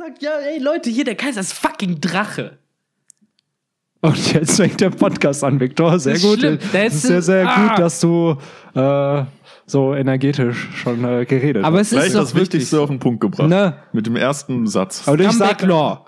gesagt, ja, ey Leute, hier der Kaiser ist fucking Drache. Und jetzt fängt der Podcast an, Viktor. Sehr Das gut. Es ist- sehr, sehr ah. gut, dass du äh, so energetisch schon äh, geredet Aber hast. es ist Gleich doch das Wichtigste auf den Punkt gebracht. Ne? Mit dem ersten Satz. Und ich sag, Law.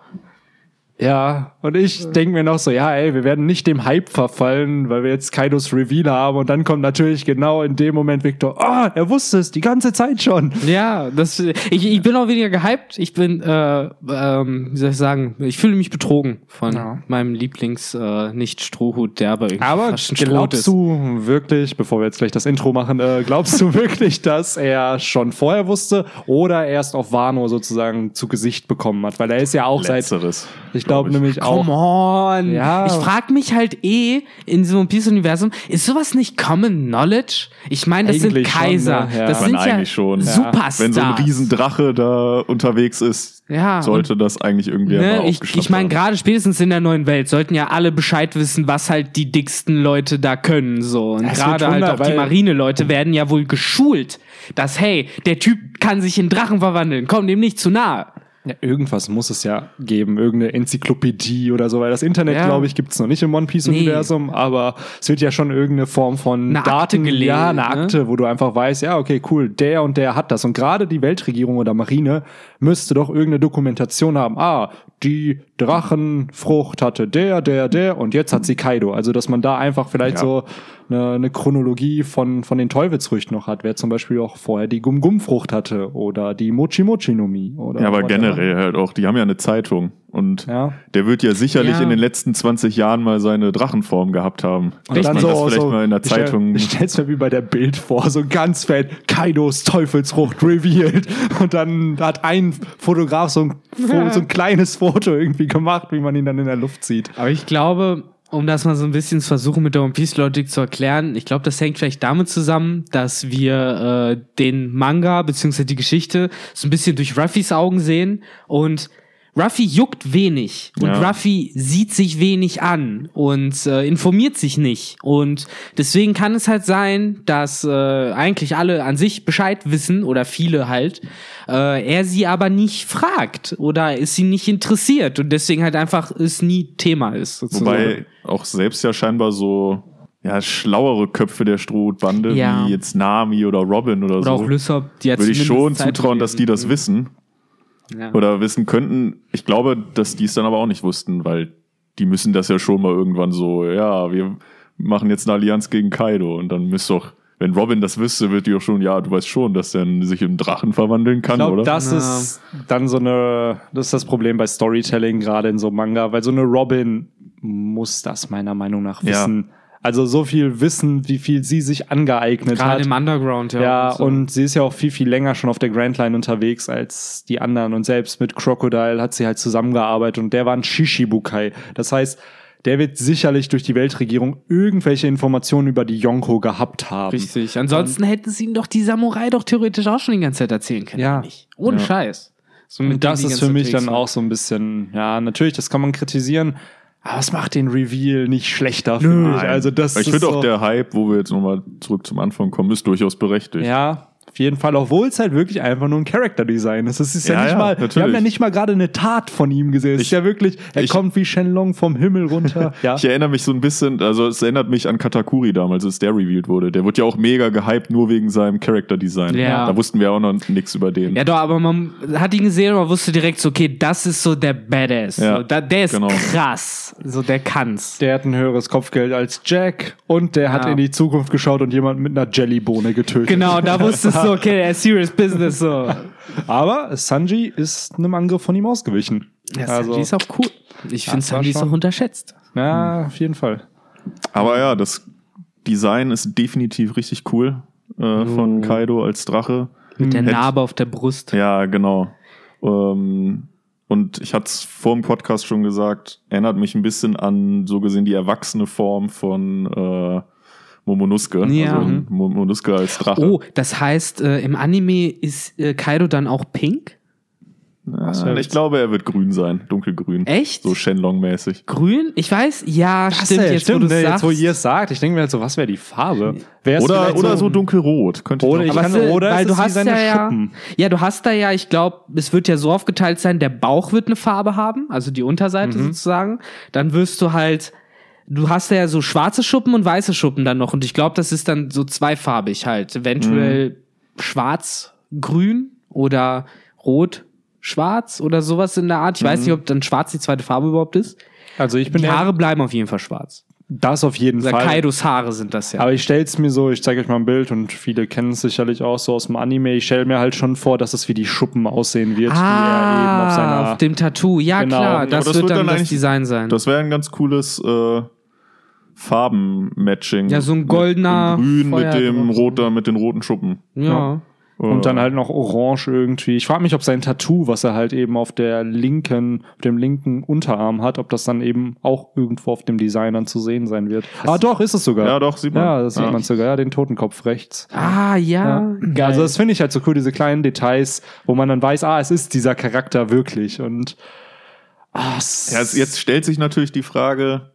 Ja, und ich denke mir noch so, ja, ey, wir werden nicht dem Hype verfallen, weil wir jetzt Kaidos Reveal haben. Und dann kommt natürlich genau in dem Moment Viktor, oh, er wusste es die ganze Zeit schon. Ja, das, ich, ich bin auch weniger gehypt. Ich bin, äh, ähm, wie soll ich sagen, ich fühle mich betrogen von Ja. meinem Lieblings äh, nicht Strohhut, der aber irgendwie Aber fast ein glaubst ist. du wirklich, bevor wir jetzt gleich das Intro machen, äh, glaubst du wirklich, dass er schon vorher wusste oder erst auf Wano sozusagen zu Gesicht bekommen hat? Weil er ist ja auch seit, Letzteres. Ich glaube glaub nämlich auch. Come on. Ja. Ich frag mich halt eh in so einem Peace-Universum, ist sowas nicht Common Knowledge? Ich meine, das Eigentlich sind Kaiser. schon, ne? Ja. Das Ich sind ja eigentlich schon. Superstars. Wenn so ein Riesendrache da unterwegs ist, Ja, sollte das eigentlich irgendwie Ne, ich ich meine, gerade spätestens in der neuen Welt sollten ja alle Bescheid wissen, was halt die dicksten Leute da können. So. Und gerade halt auch die Marine-Leute werden ja wohl geschult, dass, hey, der Typ kann sich in Drachen verwandeln, komm dem nicht zu nahe. Ja, irgendwas muss es ja geben, irgendeine Enzyklopädie oder so, weil das Internet, Ja. glaube ich, gibt es noch nicht im One Piece-Universum, aber es wird ja schon irgendeine Form von Eine Daten, gelegt, ja, eine ne? Akte, wo du einfach weißt, ja, okay, cool, der und der hat das. Und gerade die Weltregierung oder Marine müsste doch irgendeine Dokumentation haben. Ah, die Drachenfrucht hatte der, der, der und jetzt hat sie Kaido. Also, dass man da einfach vielleicht Ja. so eine, eine Chronologie von, von den Teufelsfrüchten noch hat. Wer zum Beispiel auch vorher die Gum-Gum-Frucht hatte oder die Mochi-Mochi-Nomi. oder Ja, aber generell halt auch, die haben ja eine Zeitung und Ja. der wird ja sicherlich Ja. in den letzten 20 Jahren mal seine Drachenform gehabt haben. Und Dass man das vielleicht mal in der ich stell- Zeitung. Ich stell's mir wie bei der Bild vor, so ganz fett, Kaidos Teufelsfrucht revealed. Und dann hat ein Fotograf so ein, so ein kleines Foto irgendwie gemacht, wie man ihn dann in der Luft sieht. Aber ich glaube, um das mal so ein bisschen zu versuchen mit der One Piece Logic zu erklären, ich glaube, das hängt vielleicht damit zusammen, dass wir äh, den Manga beziehungsweise die Geschichte so ein bisschen durch Ruffys Augen sehen und Ruffy juckt wenig und Ja. Ruffy sieht sich wenig an und äh, informiert sich nicht. Und deswegen kann es halt sein, dass äh, eigentlich alle an sich Bescheid wissen oder viele halt, äh, er sie aber nicht fragt oder es ihn nicht interessiert und deswegen halt einfach es nie Thema ist. Sozusagen. Wobei auch selbst ja scheinbar so ja, schlauere Köpfe der Strohbande, Ja. wie jetzt Nami oder Robin oder, oder so, auch Lysop, die hat würde ich schon zutrauen, dass die das wissen Ja. oder wissen könnten. Ich glaube, dass die es dann aber auch nicht wussten, weil die müssen das ja schon mal irgendwann so, ja, wir machen jetzt eine Allianz gegen Kaido und dann müsste doch, wenn Robin das wüsste, wird die auch schon, ja, du weißt schon, dass der sich in Drachen verwandeln kann, Ich glaube, oder? das Ja. ist dann so eine, das ist das Problem bei Storytelling, gerade in so Manga, weil so eine Robin muss das meiner Meinung nach Ja. Also so viel wissen, wie viel sie sich angeeignet hat. Gerade im Underground, ja. Ja, so. und sie ist ja auch viel, viel länger schon auf der Grand Line unterwegs als die anderen. Und selbst mit Crocodile hat sie halt zusammengearbeitet und der war ein Shishibukai. Das heißt, der wird sicherlich durch die Weltregierung irgendwelche Informationen über die Yonko gehabt haben. Richtig. Ansonsten hätten sie ihm doch die Samurai doch theoretisch auch schon die ganze Zeit erzählen können. Ja. Ohne Ja. Scheiß. So Und das ist für mich unterwegs dann waren. auch so ein bisschen, ja, natürlich, das kann man kritisieren, aber es macht den Reveal nicht schlechter, finde ich. Nein. Also das ich finde so, auch der Hype, wo wir jetzt nochmal zurück zum Anfang kommen, ist durchaus berechtigt. Ja, auf jeden Fall, obwohl es halt wirklich einfach nur ein Character-Design ist. Es ist ja, Ja, nicht ja, mal, wir natürlich. haben ja nicht mal gerade eine Tat von ihm gesehen. Es ist Ich- ja wirklich, er ich- kommt wie Shenlong vom Himmel runter. ja. Ich erinnere mich so ein bisschen, also es erinnert mich an Katakuri damals, als der revealed wurde. Der wurde ja auch mega gehypt, nur wegen seinem Character-Design. Ja. Da wussten wir auch noch nichts über den. Ja, doch, aber man hat ihn gesehen und man wusste direkt so, okay, das ist so der Badass. Ja, so, da, der ist genau. krass. So, der kann's. Der hat ein höheres Kopfgeld als Jack und der hat in die Zukunft geschaut und jemand mit einer Jellybohne getötet. Genau, da wusstest du, okay, er ist serious business, so. Aber Sanji ist einem Angriff von ihm ausgewichen. Ja, also, Sanji ist auch cool. Ich finde, Sanji ist auch unterschätzt. ja, auf jeden Fall. Aber ja, das Design ist definitiv richtig cool äh, von Kaido als Drache. Mit der Narbe auf der Brust. Ja, genau. Ähm, und ich hatte es vor dem Podcast schon gesagt, erinnert mich ein bisschen an so gesehen die erwachsene Form von äh, Momonosuke. Ja. Also Momonosuke als Drache. Oh, das heißt, äh, im Anime ist äh, Kaido dann auch pink? Ja, ich glaube, er wird grün sein. Dunkelgrün. Echt? So Shenlong-mäßig. Grün? Ich weiß, ja, Das stimmt, ey, jetzt, stimmt, wo ne, sagst. jetzt wo ihr es sagt. Ich denke mir halt so, was wäre die Farbe? Wär's Oder, oder so dunkelrot. Könnte Oder ich ich kann- oder weil ist du es wie hast ja, Schuppen? ja, du hast da ja, ich glaube, es wird ja so aufgeteilt sein, der Bauch wird eine Farbe haben, also die Unterseite Mhm. sozusagen. Dann wirst du halt, du hast ja so schwarze Schuppen und weiße Schuppen dann noch und ich glaube, das ist dann so zweifarbig halt. Eventuell Mhm. schwarz, grün oder rot, schwarz oder sowas in der Art. Ich weiß Mhm. nicht, ob dann schwarz die zweite Farbe überhaupt ist. Also ich bin Die Haare bleiben auf jeden Fall schwarz. Das auf jeden Fall. Kaidos Haare sind das ja. Aber ich stell's mir so, ich zeige euch mal ein Bild und viele kennen es sicherlich auch so aus dem Anime. Ich stelle mir halt schon vor, dass es wie die Schuppen aussehen wird, die er eben auf seiner. Ah, auf dem Tattoo. Ja, Genau. klar, das, das wird wird dann dann das Design sein. Das wäre ein ganz cooles äh, Farbenmatching. Ja, so ein Mit- goldener in Grün Feuer mit dem roter, mit den roten Schuppen. ja. Und dann halt noch orange irgendwie. Ich frage mich, ob sein Tattoo, was er halt eben auf der linken, auf dem linken Unterarm hat, ob das dann eben auch irgendwo auf dem Design dann zu sehen sein wird. ah, doch, ist es sogar. Ja, doch, sieht man. Ja, das sieht Ja. man sogar. Ja, den Totenkopf rechts. Ah, ja. Ja. Also das finde ich halt so cool, diese kleinen Details, wo man dann weiß, ah, es ist dieser Charakter wirklich. Und ah, Ja, jetzt stellt sich natürlich die Frage,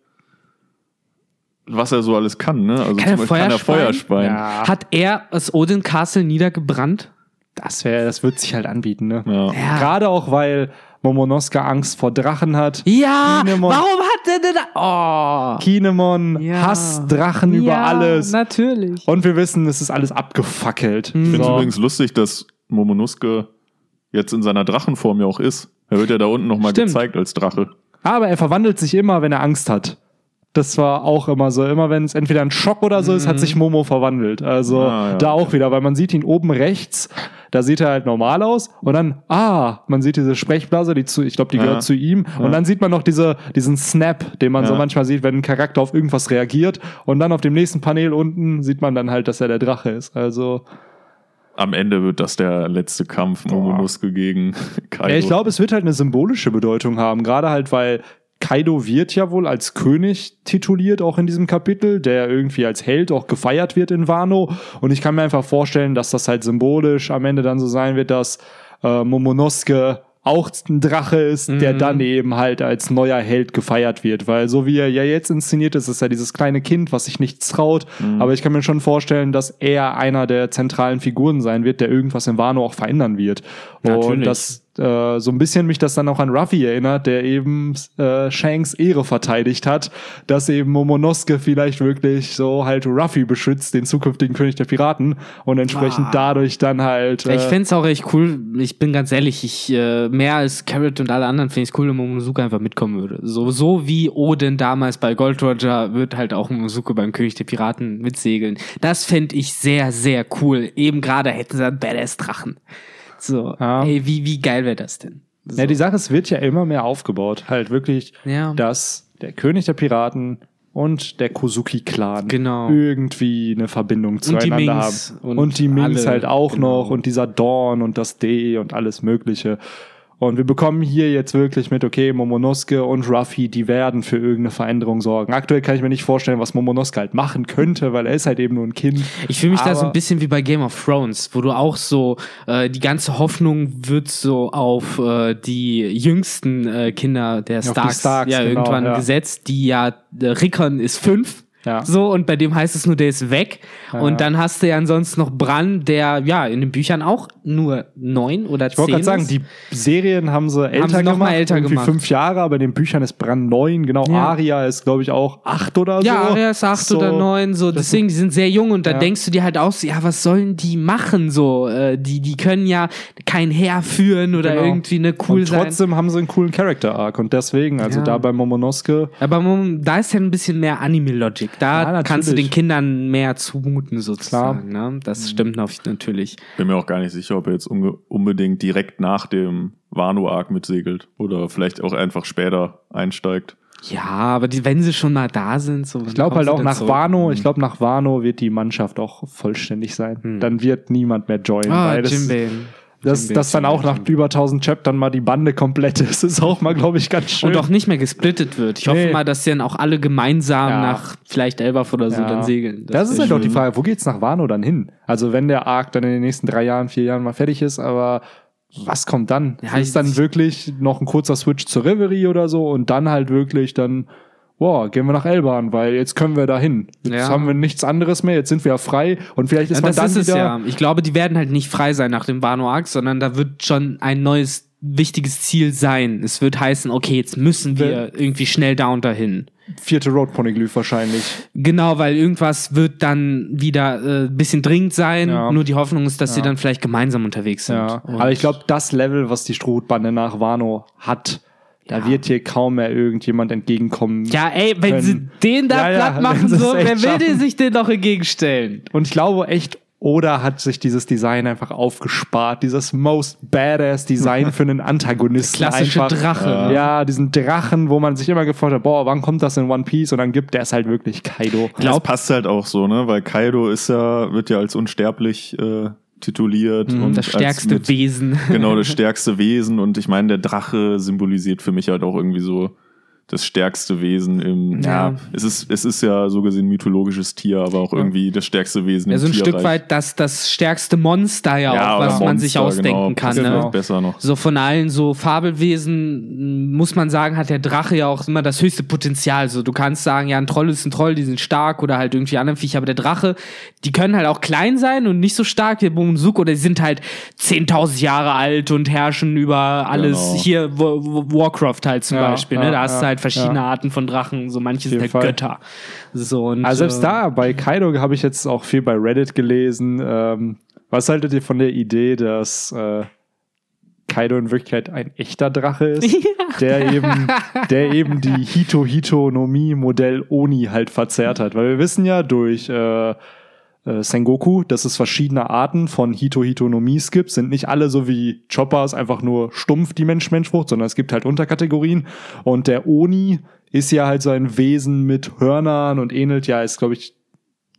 was er so alles kann, ne? Also Kann er zum Beispiel kann er Feuer Feuerspeien. Ja. Hat er das Odin Castle niedergebrannt? das wäre, das wird sich halt anbieten, ne? Ja. Ja. Gerade auch, weil Momonosuke Angst vor Drachen hat. Ja, Kinemon. warum hat er denn da? Oh. Kinemon Ja. hasst Drachen über alles. natürlich. Und wir wissen, es ist alles abgefackelt. Ich finde es So. übrigens lustig, dass Momonosuke jetzt in seiner Drachenform ja auch ist. Er wird ja da unten nochmal gezeigt als Drache. Aber er verwandelt sich immer, wenn er Angst hat. Das war auch immer so. Immer wenn es entweder ein Schock oder so ist, hat sich Momo verwandelt. Also Ah, ja, da okay. auch wieder, weil man sieht ihn oben rechts, da sieht er halt normal aus und dann, ah, man sieht diese Sprechblase, die zu, ich glaube, die Ja. gehört zu ihm. Und dann sieht man noch diese, diesen Snap, den man so Ja. manchmal sieht, wenn ein Charakter auf irgendwas reagiert. Und dann auf dem nächsten Panel unten sieht man dann halt, dass er der Drache ist. Also, Am Ende wird das der letzte Kampf Momonosuke gegen Kaido. ja, ich glaube, es wird halt eine symbolische Bedeutung haben. Gerade halt, weil Kaido wird ja wohl als König tituliert, auch in diesem Kapitel, der irgendwie als Held auch gefeiert wird in Wano. Und ich kann mir einfach vorstellen, dass das halt symbolisch am Ende dann so sein wird, dass äh, Momonosuke auch ein Drache ist, der Mhm. dann eben halt als neuer Held gefeiert wird. Weil so wie er ja jetzt inszeniert ist, ist er dieses kleine Kind, was sich nichts traut. Mhm. Aber ich kann mir schon vorstellen, dass er einer der zentralen Figuren sein wird, der irgendwas in Wano auch verändern wird. Und Natürlich. das äh, so ein bisschen mich das dann auch an Ruffy erinnert, der eben äh, Shanks Ehre verteidigt hat, dass eben Momonosuke vielleicht wirklich so halt Ruffy beschützt, den zukünftigen König der Piraten und entsprechend Ah. dadurch dann halt Ich äh, fände es auch echt cool, ich bin ganz ehrlich, ich äh, mehr als Carrot und alle anderen finde ich es cool, wenn Momonosuke einfach mitkommen würde. So, so wie Odin damals bei Gold Roger wird halt auch Momonosuke beim König der Piraten mitsegeln. Das fände ich sehr, sehr cool. Eben gerade hätten sie einen Badass-Drachen. So, Ja. ey, wie, wie geil wäre das denn? So. Ja, die Sache, es wird ja immer mehr aufgebaut. Halt wirklich, Ja. dass der König der Piraten und der Kozuki-Clan Genau. irgendwie eine Verbindung zueinander haben. und Und, die alle, halt auch genau. noch und dieser Dawn und das D und alles Mögliche. Und wir bekommen hier jetzt wirklich mit, okay, Momonosuke und Ruffy, die werden für irgendeine Veränderung sorgen. Aktuell kann ich mir nicht vorstellen, was Momonosuke halt machen könnte, weil er ist halt eben nur ein Kind. Ich fühle mich da so ein Aber- bisschen wie bei Game of Thrones, wo du auch so, äh, die ganze Hoffnung wird so auf äh, die jüngsten äh, Kinder der Starks, Starks, ja genau, irgendwann ja. gesetzt, die ja, äh, Rickon ist fünf. Ja. So, und bei dem heißt es nur, der ist weg. Ja. Und dann hast du ja ansonsten noch Bran, der ja in den Büchern auch nur neun oder Ich wollte zehn gerade sagen, die Serien haben sie älter sie noch gemacht, mal älter irgendwie gemacht. fünf Jahre, aber in den Büchern ist Bran neun, genau. Ja. Aria ist, glaube ich, auch acht oder so. Ja, er ist acht So, oder neun, so. Deswegen, die sind sehr jung und da Ja. denkst du dir halt auch so, ja, was sollen die machen, so? Äh, die, die können ja kein Heer führen oder Genau. irgendwie ne cool und sein. trotzdem haben sie einen coolen Character-Arc und deswegen, also da bei Momonosuke, Aber da ist ja ein bisschen mehr Anime-Logic. Da Ja, kannst du den Kindern mehr zumuten, sozusagen. Ne? Das stimmt auf- natürlich. Bin mir auch gar nicht sicher, ob er jetzt unbedingt direkt nach dem Wano-Arc mitsegelt oder vielleicht auch einfach später einsteigt. Ja, aber die, wenn sie schon mal da sind, so. ich glaube halt auch nach Wano, ich glaube nach Wano wird die Mannschaft auch vollständig sein. Dann wird niemand mehr joinen, Ah, weil das, Das, das dann auch nach über 1000 Chaptern mal die Bande komplett ist, ist auch mal, glaube ich, ganz schön. Und auch nicht mehr gesplittet wird. Ich hoffe Nee. mal, dass sie dann auch alle gemeinsam Ja. nach vielleicht Elbaf oder so Ja. dann segeln. Das, ist wär halt auch die schön. Frage, wo geht's nach Wano dann hin? Also wenn der Arc dann in den nächsten drei Jahren, vier Jahren mal fertig ist, aber was kommt dann? Ja, ist dann ich- wirklich noch ein kurzer Switch zur Reverie oder so und dann halt wirklich dann, boah, gehen wir nach Elban, weil jetzt können wir da hin. Jetzt Ja. haben wir nichts anderes mehr, jetzt sind wir ja frei und vielleicht ist Ja, man das dann ist wieder. ja. Ich glaube, die werden halt nicht frei sein nach dem Arc, sondern da wird schon ein neues wichtiges Ziel sein. Es wird heißen, okay, jetzt müssen wir irgendwie schnell da und dahin. Vierte Road Poneglyph wahrscheinlich. Genau, weil irgendwas wird dann wieder äh, ein bisschen dringend sein. Ja. Nur die Hoffnung ist, dass sie dann vielleicht gemeinsam unterwegs sind. Ja. Aber ich glaube, das Level, was die Strohbande nach Wano hat, da wird hier kaum mehr irgendjemand entgegenkommen. Ja, ey, wenn sie können. den da Ja, ja, platt machen, sie so, wer will schaffen. dir sich denn noch entgegenstellen? Und ich glaube echt, Oda hat sich dieses Design einfach aufgespart. Dieses most badass Design für einen Antagonisten. Klassische einfach. Drache. Ja. ne? ja, diesen Drachen, wo man sich immer gefragt hat, boah, wann kommt das in One Piece? Und dann gibt der es halt wirklich Kaido. Das passt halt auch so, ne? Weil Kaido ist ja, wird ja als unsterblich äh, tituliert. und Mhm, Das als stärkste mit- Wesen. Genau, das stärkste Wesen. Und ich meine, der Drache symbolisiert für mich halt auch irgendwie so das stärkste Wesen im. Ja. es ist, es ist ja so gesehen mythologisches Tier, aber auch irgendwie das stärkste Wesen Ja, im so ein Tierreich. Stück weit das, das stärkste Monster ja, Ja, auch, was man sich Monster, ausdenken genau, kann. Ne? besser noch. So von allen so Fabelwesen muss man sagen, hat der Drache ja auch immer das höchste Potenzial. So du kannst sagen, ja, ein Troll ist ein Troll, die sind stark oder halt irgendwie andere Viecher, aber der Drache, die können halt auch klein sein und nicht so stark wie Momonosuke oder die sind halt 10.000 Jahre alt und herrschen über alles. Genau. Hier Wa- Wa- Warcraft halt zum Ja, Beispiel, ne? ja, Da hast du ja, halt verschiedene ja. Arten von Drachen, so manche sind halt Fall. Götter. So und Also selbst äh, da, bei Kaido habe ich jetzt auch viel bei Reddit gelesen. Ähm, was haltet ihr von der Idee, dass äh, Kaido in Wirklichkeit ein echter Drache ist, der eben, der eben die Hito Hito no Mi Modell Oni halt verzerrt hat? Weil wir wissen ja durch äh, äh, Sengoku, dass es verschiedene Arten von Hito Hito no Mis gibt. Sind nicht alle so wie Choppers einfach nur stumpf die Mensch-Mensch-Frucht, sondern es gibt halt Unterkategorien. Und der Oni ist ja halt so ein Wesen mit Hörnern und ähnelt ja, ist glaube ich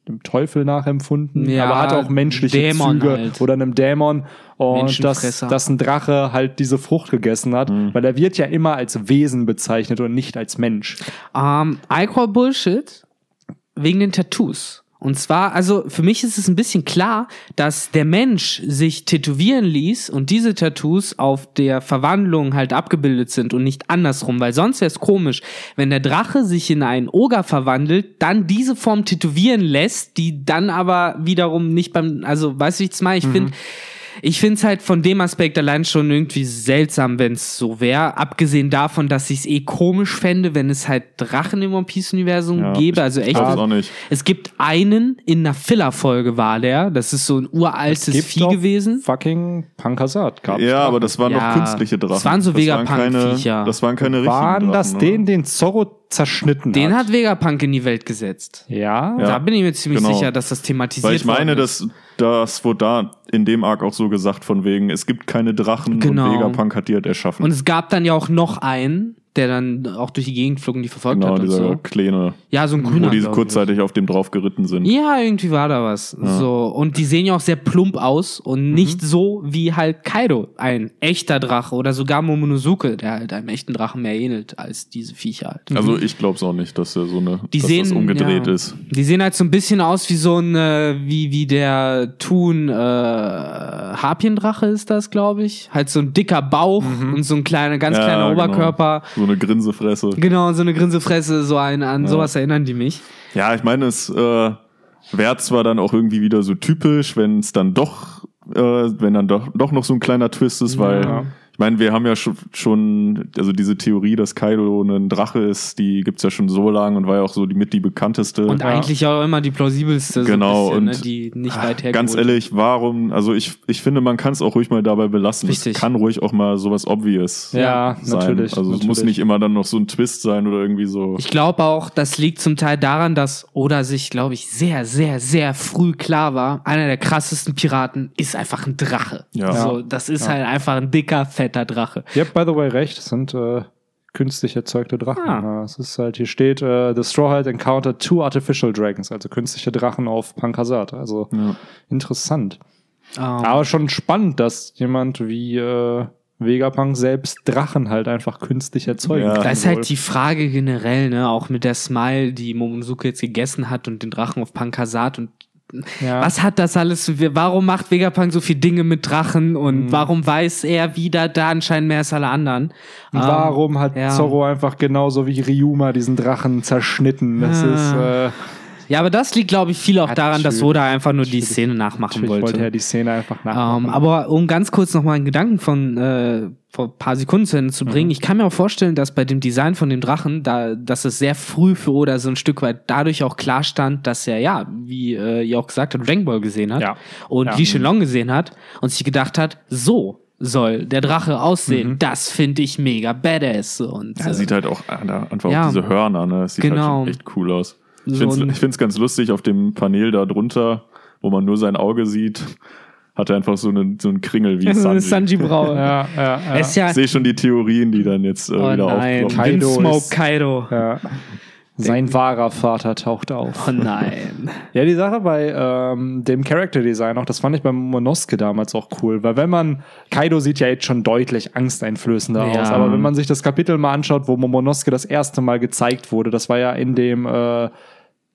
dem Teufel nachempfunden, Ja, aber hat auch menschliche Dämon Züge halt. oder einem Dämon und dass, dass ein Drache halt diese Frucht gegessen hat, weil er wird ja immer als Wesen bezeichnet und nicht als Mensch. Ähm, I call Bullshit wegen den Tattoos. Und zwar, also für mich ist es ein bisschen klar, dass der Mensch sich tätowieren ließ und diese Tattoos auf der Verwandlung halt abgebildet sind und nicht andersrum, weil sonst wäre es komisch, wenn der Drache sich in einen Oger verwandelt, dann diese Form tätowieren lässt, die dann aber wiederum nicht beim, also weißt du, wie ich es meine? Ich finde, ich finde es halt von dem Aspekt allein schon irgendwie seltsam, wenn es so wäre. Abgesehen davon, dass ich es eh komisch fände, wenn es halt Drachen im One Piece-Universum Ja, gäbe. ich Also echt. glaub's auch nicht. Es gibt einen in einer Filler-Folge war der. Das ist so ein uraltes Gibt Vieh doch gewesen. Fucking Pankasat. gab's Ja, Drachen. aber das waren Ja, noch künstliche Drachen. das waren so keine, Vegapunk-Viecher. das waren keine richtigen waren Drachen, das oder? den, den Zorro zerschnitten Den hat? hat Vegapunk in die Welt gesetzt. ja. Ja. Da bin ich mir ziemlich genau. sicher, dass das thematisiert Weil ich meine, dass das wurde da in dem Arc auch so gesagt, von wegen, es gibt keine Drachen Genau. und Vegapunk hat die halt erschaffen. Und es gab dann ja auch noch einen, der dann auch durch die Gegend flog und die verfolgt genau, hat und dieser so. kleine, Ja, so ein wo grüner. die glaub ich. kurzzeitig auf dem drauf geritten sind. Ja, irgendwie war da was. So. Und die sehen ja auch sehr plump aus Mhm. und nicht so wie halt Kaido, ein echter Drache oder sogar Momonosuke, der halt einem echten Drachen mehr ähnelt als diese Viecher halt. Also ich glaube es auch nicht, dass er so eine, Die dass sehen das umgedreht ja, ist. Die sehen halt so ein bisschen aus wie so ein, äh, wie, wie der Thun, äh, Harpiendrache ist das, glaube ich. Halt so ein dicker Bauch und so ein kleiner, ganz Mhm. Ja, kleiner genau. Oberkörper. So eine Grinsefresse. Genau, so eine Grinsefresse, so ein, an sowas erinnern die mich. Ja, ich meine, es äh, wäre zwar dann auch irgendwie wieder so typisch, wenn es dann doch, äh, wenn dann doch, doch noch so ein kleiner Twist ist, weil Ja. Ich meine, wir haben ja schon, schon, also diese Theorie, dass Kaido ein Drache ist, die gibt's ja schon so lange und war ja auch so die mit die bekannteste. Und eigentlich auch immer die plausibelste, so Genau, ein bisschen, und- ne, die nicht weit hergeholt. Ganz ehrlich, warum, also ich, ich finde, man kann es auch ruhig mal dabei belassen. Richtig. Es kann ruhig auch mal sowas obvious Ja, sein. natürlich, Also es natürlich. muss nicht immer dann noch so ein Twist sein oder irgendwie so. Ich glaube auch, das liegt zum Teil daran, dass Oda sich, glaube ich, sehr, sehr, sehr früh klar war, einer der krassesten Piraten ist einfach ein Drache. Ja. So, das ist halt einfach ein dicker, fetter Drache. Ihr habt by the way recht, es sind äh, künstlich erzeugte Drachen. Ah. Es ist halt, hier steht, äh, The Straw Hat encountered two artificial dragons, also künstliche Drachen auf Pankasat. Also Ja. interessant. Ähm, Aber schon spannend, dass jemand wie äh, Vegapunk selbst Drachen halt einfach künstlich erzeugen Ja. kann. da ist halt die Frage generell, ne, auch mit der Smile, die Momonosuke jetzt gegessen hat und den Drachen auf Pankasat und Ja. was hat das alles? Warum macht Vegapunk so viele Dinge mit Drachen und Mhm. warum weiß er wieder da anscheinend mehr als alle anderen? Und Ähm, warum hat ja. Zorro einfach genauso wie Ryuma diesen Drachen zerschnitten? Das Ah. ist, äh, Ja, aber das liegt, glaube ich, viel auch Ja, daran, dass. Soda einfach nur die Szene nachmachen wollte. wollte er die Szene einfach nachmachen. Ähm, aber um ganz kurz noch mal einen Gedanken von äh, vor ein paar Sekunden zu Ende zu Mhm. bringen, ich kann mir auch vorstellen, dass bei dem Design von dem Drachen, da, dass es sehr früh für Oda so ein Stück weit dadurch auch klar stand, dass er, ja, wie äh, ihr auch gesagt habt, Dragon Ball gesehen hat Ja. und Ja. Lee Shenlong gesehen hat und sich gedacht hat, so soll der Drache aussehen. Mhm. Das finde ich mega badass. Und, Ja, äh, sieht halt auch einfach Ja. auch diese Hörner, ne? Das sieht Genau. halt echt cool aus. Ich So finde es ganz lustig auf dem Panel da drunter, wo man nur sein Auge sieht, hat er einfach so einen, so einen Kringel wie so eine Sanji. Sanji-Braue. ja, ja, ja. Ist ja, Ich sehe schon die Theorien, die dann jetzt äh, oh wieder nein, aufploppen. Kaido ist- Kaido. ja. Sein wahrer Vater taucht auf. Oh nein. Ja, die Sache bei ähm, dem Character Design auch, das fand ich beim Monosuke damals auch cool, weil wenn man, Kaido sieht ja jetzt schon deutlich angsteinflößender Ja. aus, aber wenn man sich das Kapitel mal anschaut, wo Momonosuke das erste Mal gezeigt wurde, das war ja in dem äh,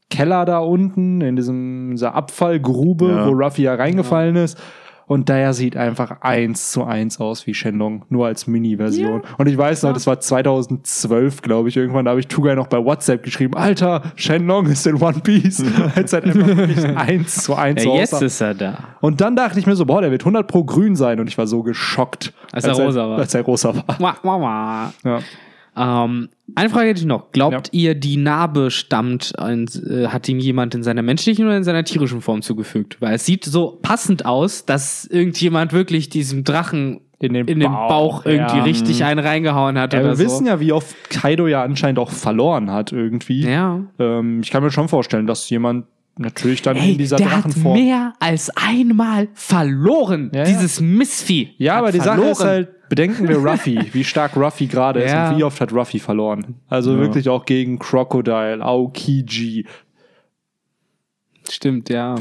Keller da unten, in diesem, dieser Abfallgrube, Ja. wo Ruffy ja reingefallen ist. Und der sieht einfach eins zu eins aus wie Shenlong, nur als Mini-Version. Und ich weiß noch, das war 2012, glaube ich, irgendwann, da habe ich Tugai noch bei WhatsApp geschrieben, Alter, Shenlong ist in One Piece. Als halt einfach wirklich eins zu eins Ja, jetzt ist er da. Und dann dachte ich mir so, boah, der wird 100 pro grün sein. Und ich war so geschockt. Als er rosa war. Als er rosa war. Wah, wah, wah. Ja. Ähm, eine Frage hätte ich noch. Glaubt ihr, die Narbe stammt, äh, hat ihm jemand in seiner menschlichen oder in seiner tierischen Form zugefügt? Weil es sieht so passend aus, dass irgendjemand wirklich diesem Drachen In den in den Bauch, Bauch, irgendwie ja. richtig einen reingehauen hat Ja, oder wir so. wissen ja, wie oft Kaido ja anscheinend auch verloren hat irgendwie. ja. Ähm, ich kann mir schon vorstellen, dass jemand natürlich dann Ey, in dieser der hat Drachenform. mehr als einmal verloren. Ja, ja. Dieses Missvieh. ja, hat aber die verloren. Sache ist halt, bedenken wir Ruffy, wie stark Ruffy gerade ist Ja. und wie oft hat Ruffy verloren. Also wirklich auch gegen Crocodile, Aokiji. Stimmt, ja.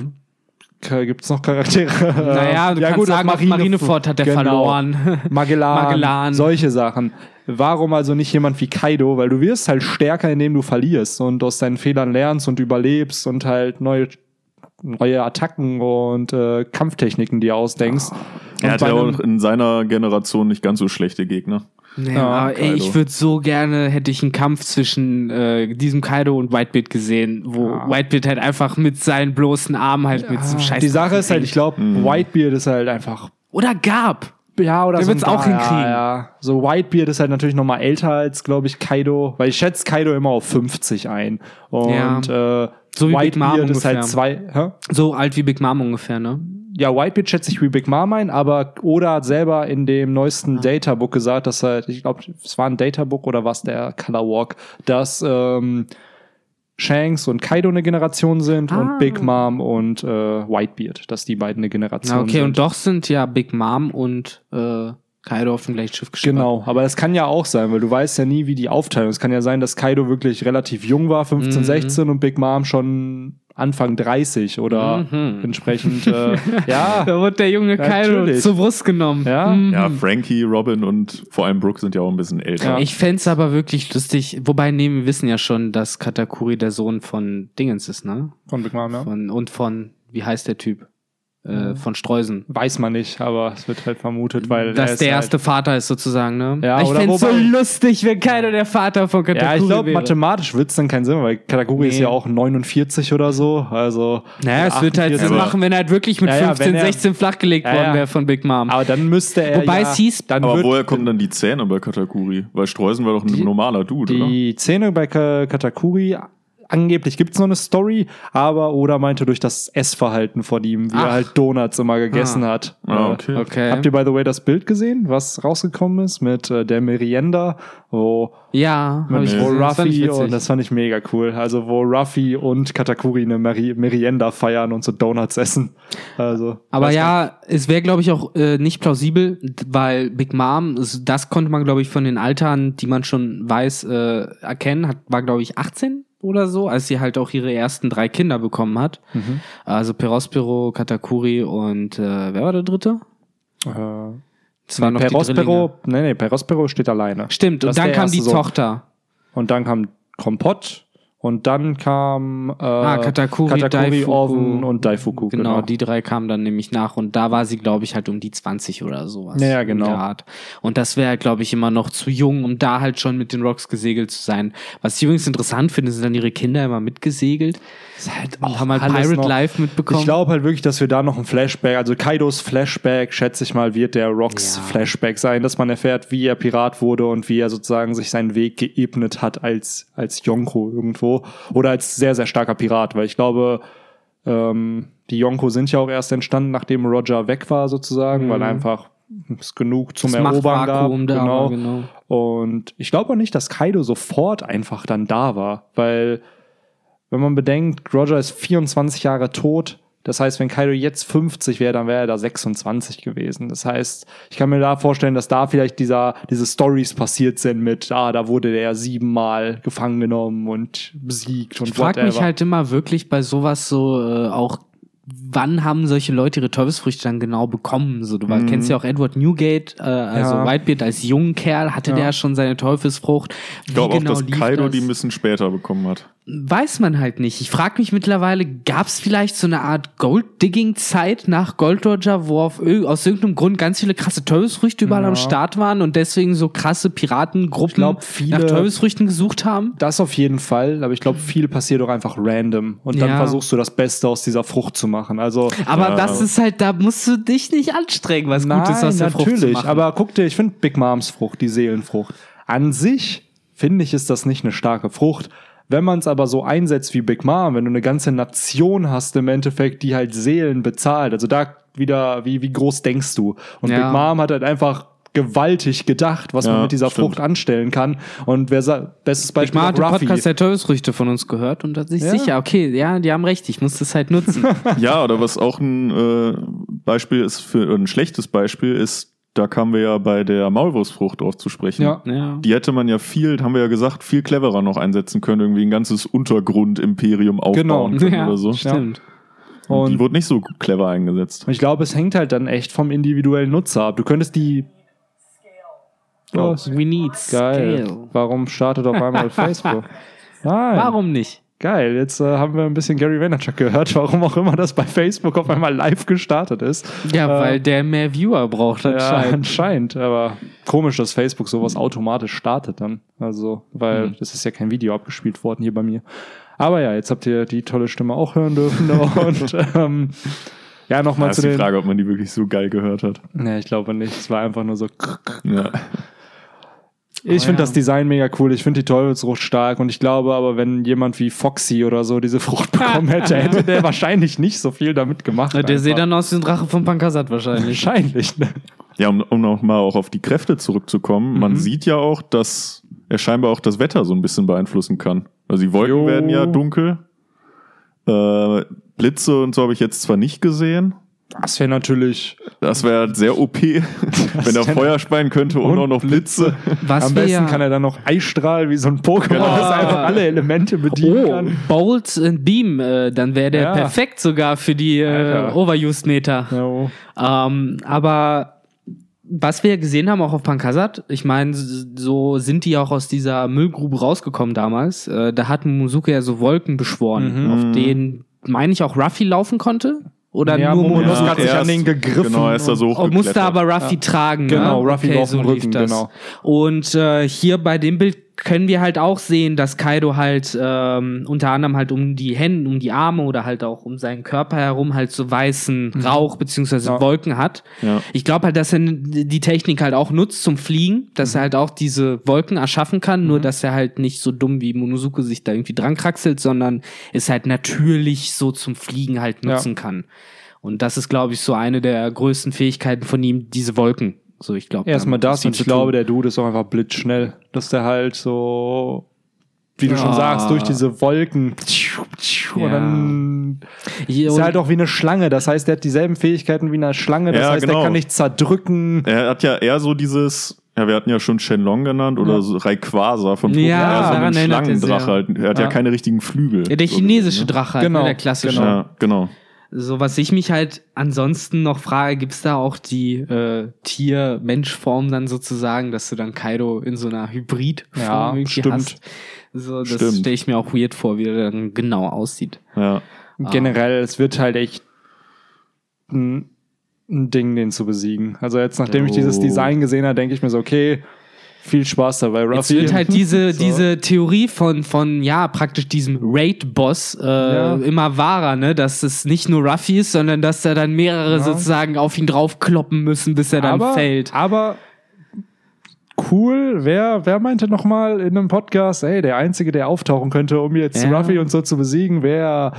Gibt es noch Charaktere? Naja, du kannst auch sagen, auf Marineford hat er Genau. verloren. Magellan, Magellan. solche Sachen. Warum also nicht jemand wie Kaido? Weil du wirst halt stärker, indem du verlierst und aus deinen Fehlern lernst und überlebst und halt neue, neue Attacken und äh, Kampftechniken dir ausdenkst. Er Und hat bei ja auch in seiner Generation nicht ganz so schlechte Gegner. Nee, Ja, aber ey, ich würde so gerne, hätte ich einen Kampf zwischen äh, diesem Kaido und Whitebeard gesehen, wo Ja. Whitebeard halt einfach mit seinen bloßen Armen halt mit diesem Scheiß. Die Sache ist halt, ich glaube, Whitebeard ist halt einfach Oder Gab. Ja, oder Der so wird's auch hinkriegen. Ja, ja. So Whitebeard ist halt natürlich noch mal älter als, glaube ich, Kaido, weil ich schätze Kaido immer auf 50 ein. Und äh, So wie Big Mom Whitebeard ist halt ungefähr. zwei. Hä? So alt wie Big Mom ungefähr, ne? Ja, Whitebeard schätze ich wie Big Mom ein, aber Oda hat selber in dem neuesten Databook gesagt, dass halt, ich glaube, es war ein Databook oder was der Color Walk, dass ähm, Shanks und Kaido eine Generation sind Ah. und Big Mom und äh, Whitebeard, dass die beiden eine Generation Na, okay, sind. und doch sind ja Big Mom und äh, Kaido auf dem gleichen Schiff geschippert. Genau, aber es kann ja auch sein, weil du weißt ja nie, wie die Aufteilung ist. Es kann ja sein, dass Kaido wirklich relativ jung war, 15, Mhm. 16 und Big Mom schon Anfang 30 oder Mhm. entsprechend, äh, ja, Da wurde der junge Natürlich. zur Brust genommen. Ja. Mhm. Ja, Frankie, Robin und vor allem Brooke sind ja auch ein bisschen älter. Ja. Ich fänd's aber wirklich lustig, wobei nee, wir wissen ja schon, dass Katakuri der Sohn von Dingens ist, ne? von Big Mom, ja. Von, und von, wie heißt der Typ? Äh, von Streusen. Weiß man nicht, aber es wird halt vermutet, weil Dass ist der halt- erste Vater ist sozusagen, ne? Ja, ich fänd's so lustig, wenn Kaido der Vater von Katakuri Ja, ich glaube, mathematisch wird's dann keinen Sinn, weil Katakuri ist Nee. ja auch 49 oder so. Also. Naja, es wird halt 48. Sinn machen, wenn er halt wirklich mit Ja, ja, 15, wenn er- 16 flachgelegt Ja, worden wäre von Big Mom. Aber dann müsste er. Wobei ja, es hieß- dann Aber wird woher kommen dann die Zähne bei Katakuri? Weil Streusen war doch ein normaler Dude, oder? Die Zähne bei Ka Katakuri, angeblich gibt's noch eine Story, aber Oda meinte durch das Essverhalten von ihm, wie Ach. er halt Donuts immer gegessen hat. Ah, Äh, okay. okay. Habt ihr, by the way, das Bild gesehen, was rausgekommen ist mit äh, der Merienda, wo, ja, hab ich wo. Das Ruffy, witzig. und das fand ich mega cool, also wo Ruffy und Katakuri eine Meri Merienda feiern und so Donuts essen. Also, Aber ja, es wäre, glaube ich, auch äh, nicht plausibel, weil Big Mom, es- das konnte man, glaube ich, von den Altern, die man schon weiß, äh, erkennen, hat, war, glaube ich, 18 oder so, als sie halt auch ihre ersten drei Kinder bekommen hat. Mhm. Also Perospero, Katakuri und äh, wer war der dritte? Äh, Das waren noch die Drillinge. Perospero, nee, nee, Perospero steht alleine. Stimmt, Das und dann kam die Sohn. Tochter. Und dann kam Kompott Und dann kam äh, Ah, Katakuri, Katakuri Daifuku. Oven und Daifuku. Genau, Genau, die drei kamen dann nämlich nach und da war sie, glaube ich, halt um die 20 oder sowas. Ja, genau. Art. Und das wäre, glaube ich, immer noch zu jung, um da halt schon mit den Rocks gesegelt zu sein. Was ich übrigens interessant finde, sind dann ihre Kinder immer mitgesegelt. ist halt Und haben halt Pirate noch- Life mitbekommen. Ich glaube halt wirklich, dass wir da noch ein Flashback, also Kaidos Flashback, schätze ich mal, wird der Rocks Ja. Flashback sein, dass man erfährt, wie er Pirat wurde und wie er sozusagen sich seinen Weg geebnet hat als, als Yonko irgendwo oder als sehr, sehr starker Pirat, weil ich glaube, ähm, die Yonko sind ja auch erst entstanden, nachdem Roger weg war sozusagen, weil einfach es genug zum Mhm. das Erobern gab. Genau. genau. Und ich glaube auch nicht, dass Kaido sofort einfach dann da war, weil wenn man bedenkt, Roger ist 24 Jahre tot. Das heißt, wenn Kaido jetzt 50 wäre, dann wäre er da 26 gewesen. Das heißt, ich kann mir da vorstellen, dass da vielleicht dieser, diese Stories passiert sind mit, ah, da wurde der siebenmal gefangen genommen und besiegt und Ich frage mich halt immer wirklich bei sowas so äh, auch, wann haben solche Leute ihre Teufelsfrüchte dann genau bekommen? So, du Mhm. kennst ja auch Edward Newgate, äh, also Ja. Whitebeard als jungen Kerl, hatte Ja. der schon seine Teufelsfrucht. Ich glaube Wie genau auch, dass Kaido das? die ein bisschen später bekommen hat. Weiß man halt nicht. Ich frage mich mittlerweile, gab es vielleicht so eine Art Gold-Digging-Zeit nach Gold Roger, wo auf, aus irgendeinem Grund ganz viele krasse Teufelsfrüchte überall Ja. am Start waren und deswegen so krasse Piratengruppen glaub, nach Teufelsfrüchten gesucht haben? Das auf jeden Fall, aber ich glaube, viel passiert auch einfach random. Und dann versuchst du das Beste aus dieser Frucht zu machen. Also Aber Ja. das ist halt, da musst du dich nicht anstrengen, was Gutes aus der Frucht zu natürlich. machen. Aber guck dir, ich finde Big Moms Frucht, die Seelenfrucht. An sich finde ich, ist das nicht eine starke Frucht. Wenn man es aber so einsetzt wie Big Mom, wenn du eine ganze Nation hast im Endeffekt, die halt Seelen bezahlt, also da wieder, wie, wie groß denkst du? Und Ja. Big Mom hat halt einfach gewaltig gedacht, was Ja, man mit dieser stimmt. Frucht anstellen kann. Und wer sagt, bestes ich Beispiel hat den Ruffy. Podcast der Teufelsfrüchte von uns gehört und da sich Ja. sicher, okay, ja, die haben recht, ich muss das halt nutzen. Ja, oder was auch ein äh, Beispiel ist für ein schlechtes Beispiel ist, da kamen wir ja bei der Maulwurfsfrucht drauf zu sprechen. Ja. ja. Die hätte man ja viel, haben wir ja gesagt, viel cleverer noch einsetzen können, irgendwie ein ganzes Untergrundimperium aufbauen Genau. können ja, oder so. stimmt. Und die Und wurde nicht so clever eingesetzt. ich glaube, es hängt halt dann echt vom individuellen Nutzer ab. Du könntest die Oh, We need Geil. scale. Warum startet auf einmal Facebook? Nein. Warum nicht? Geil. Jetzt äh, haben wir ein bisschen Gary Vaynerchuk gehört, warum auch immer das bei Facebook auf einmal live gestartet ist. Ja, Äh, weil der mehr Viewer braucht Ja, anscheinend. anscheinend. Aber komisch, dass Facebook sowas automatisch startet dann. Also, weil Hm. das ist ja kein Video abgespielt worden hier bei mir. Aber ja, jetzt habt ihr die tolle Stimme auch hören dürfen. Und ähm, ja, nochmal zu ist die den. Frage, ob man die wirklich so geil gehört hat. Nee, ich glaube nicht. Es war einfach nur so. Ja. Ich Oh, finde ja. das Design mega cool. Ich finde die Teufelsfrucht stark und ich glaube aber, wenn jemand wie Foxy oder so diese Frucht bekommen hätte, hätte der wahrscheinlich nicht so viel damit gemacht. Der sieht dann aus wie ein Drache von Pankasat wahrscheinlich. wahrscheinlich. Ne? Ja, um, um noch mal auch auf die Kräfte zurückzukommen, Mhm. man sieht ja auch, dass er scheinbar auch das Wetter so ein bisschen beeinflussen kann. Also die Wolken Jo. werden ja dunkel. Äh, Blitze und so habe ich jetzt zwar nicht gesehen. Das wäre natürlich Das wäre sehr OP, wenn er Feuer speien könnte und, Und auch noch Blitze. Was Am besten ja, kann er dann noch Eisstrahl wie so ein Pokémon, Genau. das einfach alle Elemente bedienen Oh, kann. Bolt and Beam, äh, dann wäre der Ja. perfekt sogar für die äh. Overused-Meter. Jo. Ähm, aber was wir ja gesehen haben, auch auf Pankasat, ich meine, so sind die auch aus dieser Müllgrube rausgekommen damals. Äh, da hat Musuke ja so Wolken beschworen, Mhm. auf denen, meine ich, auch Ruffy laufen konnte. Oder Ja, nur Momonosuke hat sich an den gegriffen. Genau, er ist da so Oh, musste aber Ruffy tragen. Genau, ne? Ruffy okay, auf dem so lief Rücken, das. genau. Und äh, hier bei dem Bild können wir halt auch sehen, dass Kaido halt ähm, unter anderem halt um die Hände, um die Arme oder halt auch um seinen Körper herum halt so weißen Rauch beziehungsweise Mhm. Ja. Wolken hat. Ja. Ich glaube halt, dass er die Technik halt auch nutzt zum Fliegen, dass er halt auch diese Wolken erschaffen kann, nur dass er halt nicht so dumm wie Monosuke sich da irgendwie dran kraxelt, sondern es halt natürlich so zum Fliegen halt Ja. nutzen kann. Und das ist, glaube ich, so eine der größten Fähigkeiten von ihm, diese Wolken. So, ich glaube. Erstmal das und ich glaube, der Dude ist auch einfach blitzschnell. Dass der halt so, wie du schon Ja. sagst, durch diese Wolken Ja. und dann Hier ist er halt auch wie eine Schlange. Das heißt, der hat dieselben Fähigkeiten wie eine Schlange. Das Ja, heißt, genau. der kann nicht zerdrücken. Er hat ja eher so dieses, ja, wir hatten ja schon Shenlong genannt oder Ja. so Rayquaza von Ja, Pokémon. eher so einen er Schlangendrache sehr. halt. Er hat ja. Ja. keine richtigen Flügel. ja, der chinesische gesehen, Drache, halt, Genau, ne? der klassische. genau. ne? Ja, genau. So, was ich mich halt ansonsten noch frage, gibt's da auch die äh, Tier-Mensch-Form dann sozusagen, dass du dann Kaido in so einer Hybrid-Form Ja, irgendwie stimmt. hast? So, das stelle ich mir auch weird vor, wie der dann genau aussieht. Ja. Generell, es wird halt echt ein, ein Ding, den zu besiegen. Also jetzt, nachdem ich dieses Oh. Design gesehen habe, denke ich mir so, okay, viel Spaß dabei, Jetzt Ruffy. wird halt diese, So. diese Theorie von, von, ja, praktisch diesem Raid-Boss äh, Ja. immer wahrer, ne? Dass es nicht nur Ruffy ist, sondern dass da dann mehrere Ja. sozusagen auf ihn draufkloppen müssen, bis er dann aber, fällt. Aber cool, wer, wer meinte noch mal in einem Podcast, ey, der Einzige, der auftauchen könnte, um jetzt Ja. Ruffy und so zu besiegen, wäre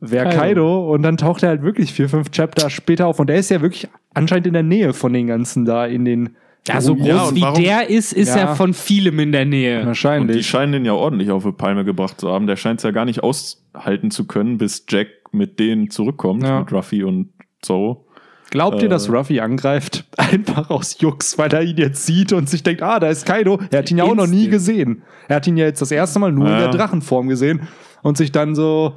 wär Kaido. Kaido. Und dann taucht er halt wirklich vier, fünf Chapter später auf. Und der ist ja wirklich anscheinend in der Nähe von den ganzen da in den Ja, so groß Ja, wie warum- der ist, ist Ja. er von vielem in der Nähe. Und die wahrscheinlich. scheinen den ja ordentlich auf die Palme gebracht zu haben. Der scheint es ja gar nicht aushalten zu können, bis Jack mit denen zurückkommt, Ja. mit Ruffy und Zorro. Glaubt ihr, Äh. dass Ruffy angreift? Einfach aus Jux, weil er ihn jetzt sieht und sich denkt, ah, da ist Kaido. Er hat ihn ja auch noch nie gesehen. Er hat ihn ja jetzt das erste Mal nur in der Drachenform gesehen und sich dann so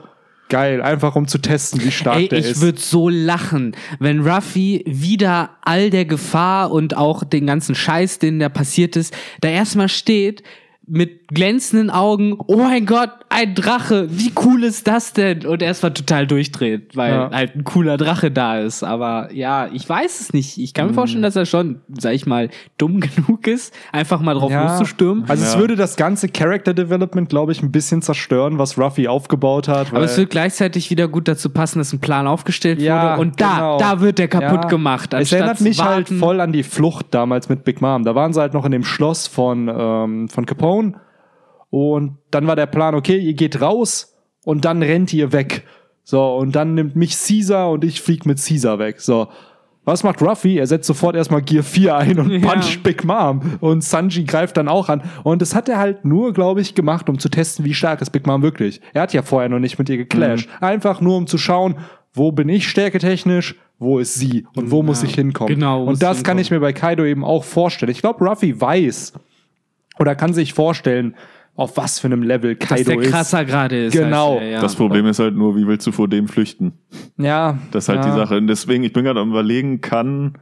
geil, einfach um zu testen, wie stark Ey, der ich ist. würde so lachen, wenn Ruffy wieder all der Gefahr und auch den ganzen Scheiß, den da passiert ist, da erstmal steht mit glänzenden Augen, oh mein Gott, ein Drache, wie cool ist das denn? Und erstmal total durchdreht, weil Ja. halt ein cooler Drache da ist. Aber ja, ich weiß es nicht. Ich kann Mhm. mir vorstellen, dass er schon, sag ich mal, dumm genug ist, einfach mal drauf loszustürmen. Also es Ja. würde das ganze Character Development, glaube ich, ein bisschen zerstören, was Ruffy aufgebaut hat. Aber weil- es wird gleichzeitig wieder gut dazu passen, dass ein Plan aufgestellt Ja, wurde. Und da, genau. da wird der kaputt Ja. gemacht. Es erinnert mich halt voll an die Flucht damals mit Big Mom. Da waren sie halt noch in dem Schloss von, ähm, von Capone. Und dann war der Plan, okay, ihr geht raus und dann rennt ihr weg. So, und dann nimmt mich Caesar und ich flieg mit Caesar weg. So. Was macht Ruffy? Er setzt sofort erstmal Gear 4 ein und Ja. puncht Big Mom. Und Sanji greift dann auch an. Und das hat er halt nur, glaube ich, gemacht, um zu testen, wie stark ist Big Mom wirklich. Er hat ja vorher noch nicht mit ihr geclasht. Mhm. Einfach nur, um zu schauen, wo bin ich stärketechnisch, wo ist sie und wo muss ich hinkommen. Genau, Und das kann ich mir bei Kaido eben auch vorstellen. Ich glaube, Ruffy weiß oder kann sich vorstellen, auf was für einem Level dass Kaido der ist. krasser gerade ist. Genau. Er, ja. Das Problem ist halt nur, wie willst du vor dem flüchten? Ja, Das ist halt ja. die Sache. Und deswegen, ich bin gerade am überlegen, kann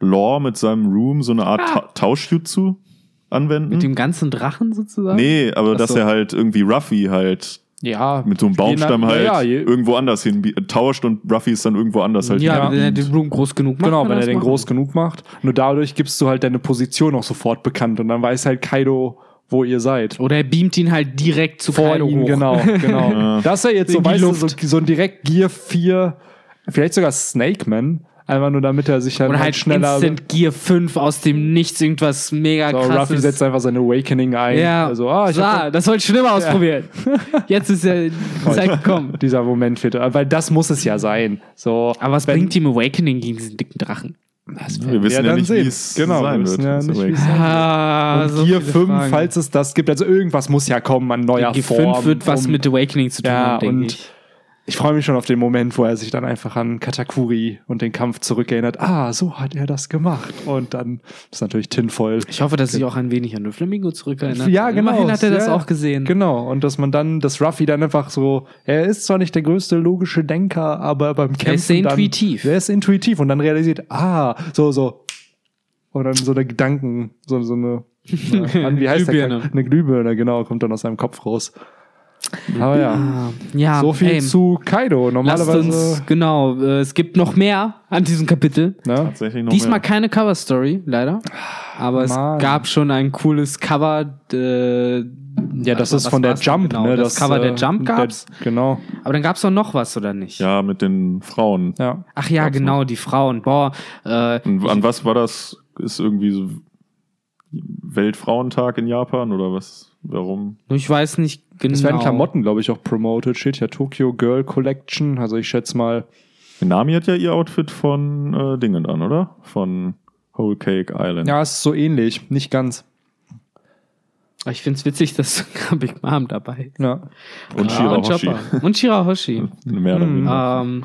Law mit seinem Room so eine Art Ah. Ta Tauschjutsu anwenden? Mit dem ganzen Drachen sozusagen? nee, aber Ach dass er halt irgendwie Ruffy halt Ja, mit so einem Baumstamm nach- halt ja, irgendwo anders hin tauscht und Ruffy ist dann irgendwo anders halt Ja, Ja. wenn er den Blumen groß genug macht. Genau, wenn er den machen. groß genug macht. Nur dadurch gibst du halt deine Position auch sofort bekannt und dann weiß halt Kaido, wo ihr seid. Oder er beamt ihn halt direkt zu Vor Kaido ihm, hoch. genau, genau. Das ist ja jetzt so, weißt du, so, so ein direkt Gear 4, vielleicht sogar Snake Man, einfach nur damit er sich dann Oder halt schneller. Instant Gear 5 aus dem Nichts, irgendwas mega so, krasses. Ruffy setzt einfach sein Awakening ein. ja, Also, ah, ich so, hab das wollte ich schon immer ausprobieren. Jetzt ist ja die Zeit gekommen. dieser Moment fehlt. Weil das muss es ja sein. So, Aber was bringt ihm Awakening gegen diesen dicken Drachen? Das Wir wissen ja dann nicht, sehen. wie es genau, sein wir wird. Ja nicht, sein wird. Ah, Und so Gear viele 5, Fragen. falls es das gibt, also irgendwas muss ja kommen an neuer Gear Form. 5 wird was um- mit Awakening zu tun Ja, haben, denke ich. Ich freue mich schon auf den Moment, wo er sich dann einfach an Katakuri und den Kampf zurückerinnert. Ah, so hat er das gemacht. Und dann ist natürlich Tinfoil. Ich hoffe, dass sich auch ein wenig an den Flamingo zurückerinnert. Ja, genau. Immerhin hat er das Ja, auch gesehen. Genau. Und dass man dann, dass Ruffy dann einfach so, er ist zwar nicht der größte logische Denker, aber beim Kämpfen. ist sehr dann, intuitiv. Er ist intuitiv und dann realisiert, ah, so, so. Und dann so eine Gedanken, so, so eine, na, Mann, wie heißt der? Glühbirne. Eine Glühbirne, genau, kommt dann aus seinem Kopf raus. Aber ja, Ah, ja, so viel ey, zu Kaido. Normalerweise, uns, genau, äh, es gibt noch mehr an diesem Kapitel. ne? Tatsächlich noch Diesmal mehr. keine Cover-Story, leider. Aber Mann. es gab schon ein cooles Cover. Äh, Ja, das was ist von der Jump, genau? ne? Das, Cover der äh, Jump gab's. Der, genau, aber dann gab's auch noch was, oder nicht? Ja, mit den Frauen. ja. Ach ja, genau, die Frauen. Boah, äh, Und an was war das? Ist irgendwie so Weltfrauentag in Japan oder was? Warum? ich weiß nicht genau. Es werden Klamotten, glaube ich, auch promoted. Steht ja Tokyo Girl Collection. Also ich schätze mal, Nami hat ja ihr Outfit von äh, Dingen an, oder? Von Whole Cake Island. ja, es ist so ähnlich. Nicht ganz. Ich find's witzig, dass Big Mom dabei ist. Ja. Und Ah, Shirahoshi. Chopper. Und Shirahoshi. Mehr oder Mhm. weniger. ähm,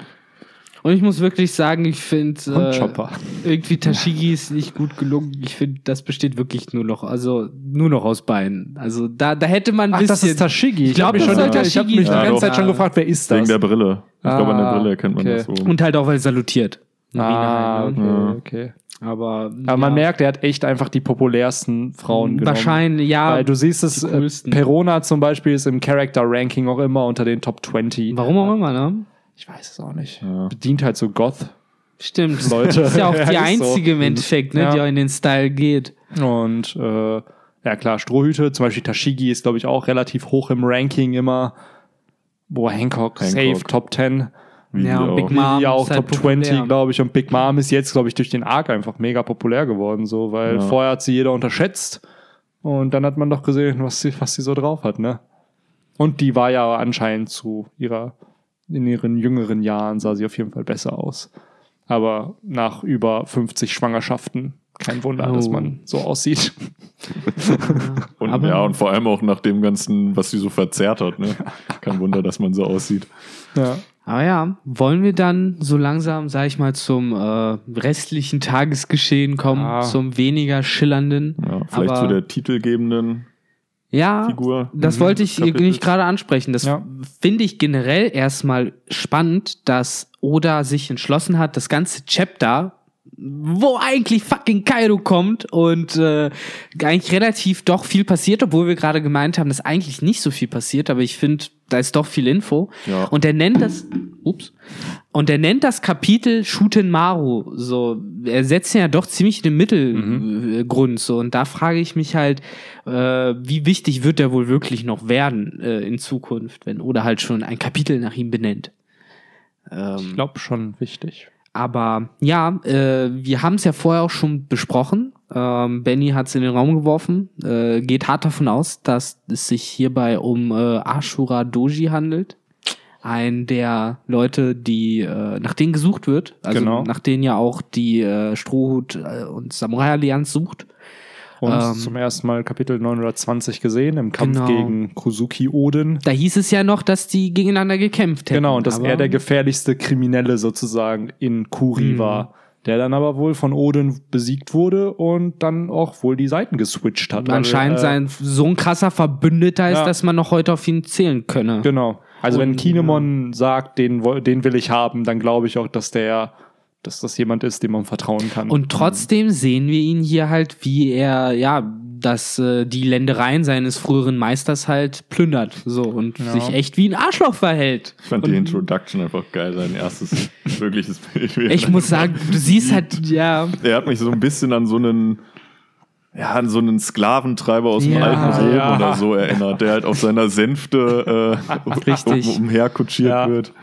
Und ich muss wirklich sagen, ich finde Und äh, Chopper. irgendwie Tashigi ist nicht gut gelungen. Ich finde, das besteht wirklich nur noch, also nur noch aus Beinen. Also da, da hätte man ein Ach, bisschen. das ist Tashigi. Ich, glaub, hab mich das schon, soll ich habe mich die sein. ganze Ja, Zeit schon gefragt, wer ist das? Wegen der Brille. Ich glaube, an der Ah, Brille erkennt man okay. das so. Und halt auch, weil er salutiert. ah, halt, ne? okay, okay. Aber, Aber man ja, merkt, er hat echt einfach die populärsten Frauen genommen. wahrscheinlich, ja. Weil du siehst es, die äh. Perona zum Beispiel ist im Character-Ranking auch immer unter den Top 20. Warum auch immer, ne? Ich weiß es auch nicht. Ja. Bedient halt so Goth. Stimmt. Leute. Das ist ja auch die so. einzige im Endeffekt, ne, Ja. die auch in den Style geht. Und äh, ja klar, Strohhüte, zum Beispiel Tashigi ist, glaube ich, auch relativ hoch im Ranking immer. Boah, Hancock, Hancock. safe, Top 10. Wie Ja, und auch. Big Mom ja, auch ist halt Top populär. 20, glaube ich. Und Big Mom ist jetzt, glaube ich, durch den Arc einfach mega populär geworden, so, weil Ja. vorher hat sie jeder unterschätzt. Und dann hat man doch gesehen, was sie, was sie so drauf hat, ne? Und die war ja anscheinend zu ihrer, in ihren jüngeren Jahren sah sie auf jeden Fall besser aus. Aber nach über 50 Schwangerschaften, kein Wunder, dass Oh. man so aussieht. Und, Aber- ja, und vor allem auch nach dem Ganzen, was sie so verzerrt hat. Ne? Kein Wunder, dass man so aussieht. Ja. Aber ja, wollen wir dann so langsam, sag ich mal, zum äh, restlichen Tagesgeschehen kommen, Ah. zum weniger schillernden. Ja, vielleicht Aber- zu der titelgebenden Ja, Figur. das Mhm, wollte ich nicht gerade ansprechen. Das Ja. finde ich generell erstmal spannend, dass Oda sich entschlossen hat, das ganze Chapter, wo eigentlich fucking Kaido kommt und äh, eigentlich relativ doch viel passiert, obwohl wir gerade gemeint haben, dass eigentlich nicht so viel passiert, aber ich finde, da ist doch viel Info. Ja. Und er nennt das, ups, und er nennt das Kapitel Shuten Maru. So, er setzt ja doch ziemlich den Mittelgrund so. Und da frage ich mich halt, äh, wie wichtig wird der wohl wirklich noch werden äh, in Zukunft, wenn oder halt schon ein Kapitel nach ihm benennt. Ähm, Ich glaube schon wichtig. Aber ja, äh, wir haben es ja vorher auch schon besprochen. Ähm, Benny hat es in den Raum geworfen. Äh, geht hart davon aus, dass es sich hierbei um äh, Ashura Doji handelt. Ein der Leute, die äh, nach denen gesucht wird. Also Genau. nach denen ja auch die äh, Strohhut äh, und Samurai-Allianz sucht. Und Ähm, zum ersten Mal Kapitel 920 gesehen im Kampf Genau. gegen Kuzuki Oden. Da hieß es ja noch, dass die gegeneinander gekämpft hätten. Genau, und dass er der gefährlichste Kriminelle sozusagen in Kuri Mhm. war. Der dann aber wohl von Oden besiegt wurde und dann auch wohl die Seiten geswitcht hat. anscheinend äh, sein so ein krasser Verbündeter ist, Ja. dass man noch heute auf ihn zählen könne. Genau. Also wenn Und, Kinemon sagt, den, den will ich haben, dann glaube ich auch, dass der, dass das jemand ist, dem man vertrauen kann. Und trotzdem sehen wir ihn hier halt, wie er, ja, dass äh, die Ländereien seines früheren Meisters halt plündert. So und Ja. sich echt wie ein Arschloch verhält. Ich fand und die Introduction einfach geil, sein erstes wirkliches Bild. Ich muss sagen, du siehst halt, ja, Er hat mich so ein bisschen an so einen, ja, an so einen Sklaventreiber aus dem Ja. alten Rom Ja. oder so erinnert, der halt auf seiner Sänfte äh, Richtig. um, umherkutschiert Ja. wird.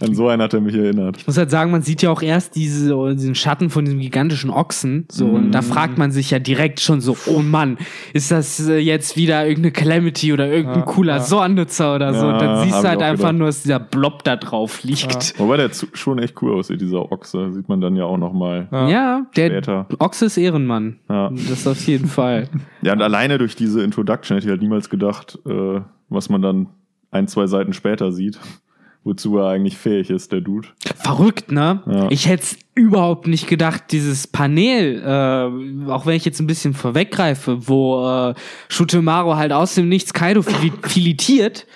An so einen hat er mich erinnert. ich muss halt sagen, man sieht ja auch erst diese, diesen Schatten von diesem gigantischen Ochsen. So, und Mhm. da fragt man sich ja direkt schon so, oh Mann, ist das äh, jetzt wieder irgendeine Calamity oder irgendein Ja, cooler ja. Sornutzer oder so? Ja, und dann siehst du halt einfach gedacht. nur, dass dieser Blob da drauf liegt. Wobei der schon echt cool aussieht, dieser Ochse. Sieht man dann ja auch nochmal Ja. Ja, der später. Ochse ist Ehrenmann. Ja. Das auf jeden Fall. Ja, und alleine durch diese Introduction hätte ich halt niemals gedacht, äh, was man dann ein, zwei Seiten später sieht, wozu er eigentlich fähig ist, der Dude. Verrückt, ne? Ja. Ich hätte es überhaupt nicht gedacht, dieses Panel, äh, auch wenn ich jetzt ein bisschen vorweggreife, wo äh, Shutemaro halt aus dem Nichts Kaido fili filitiert.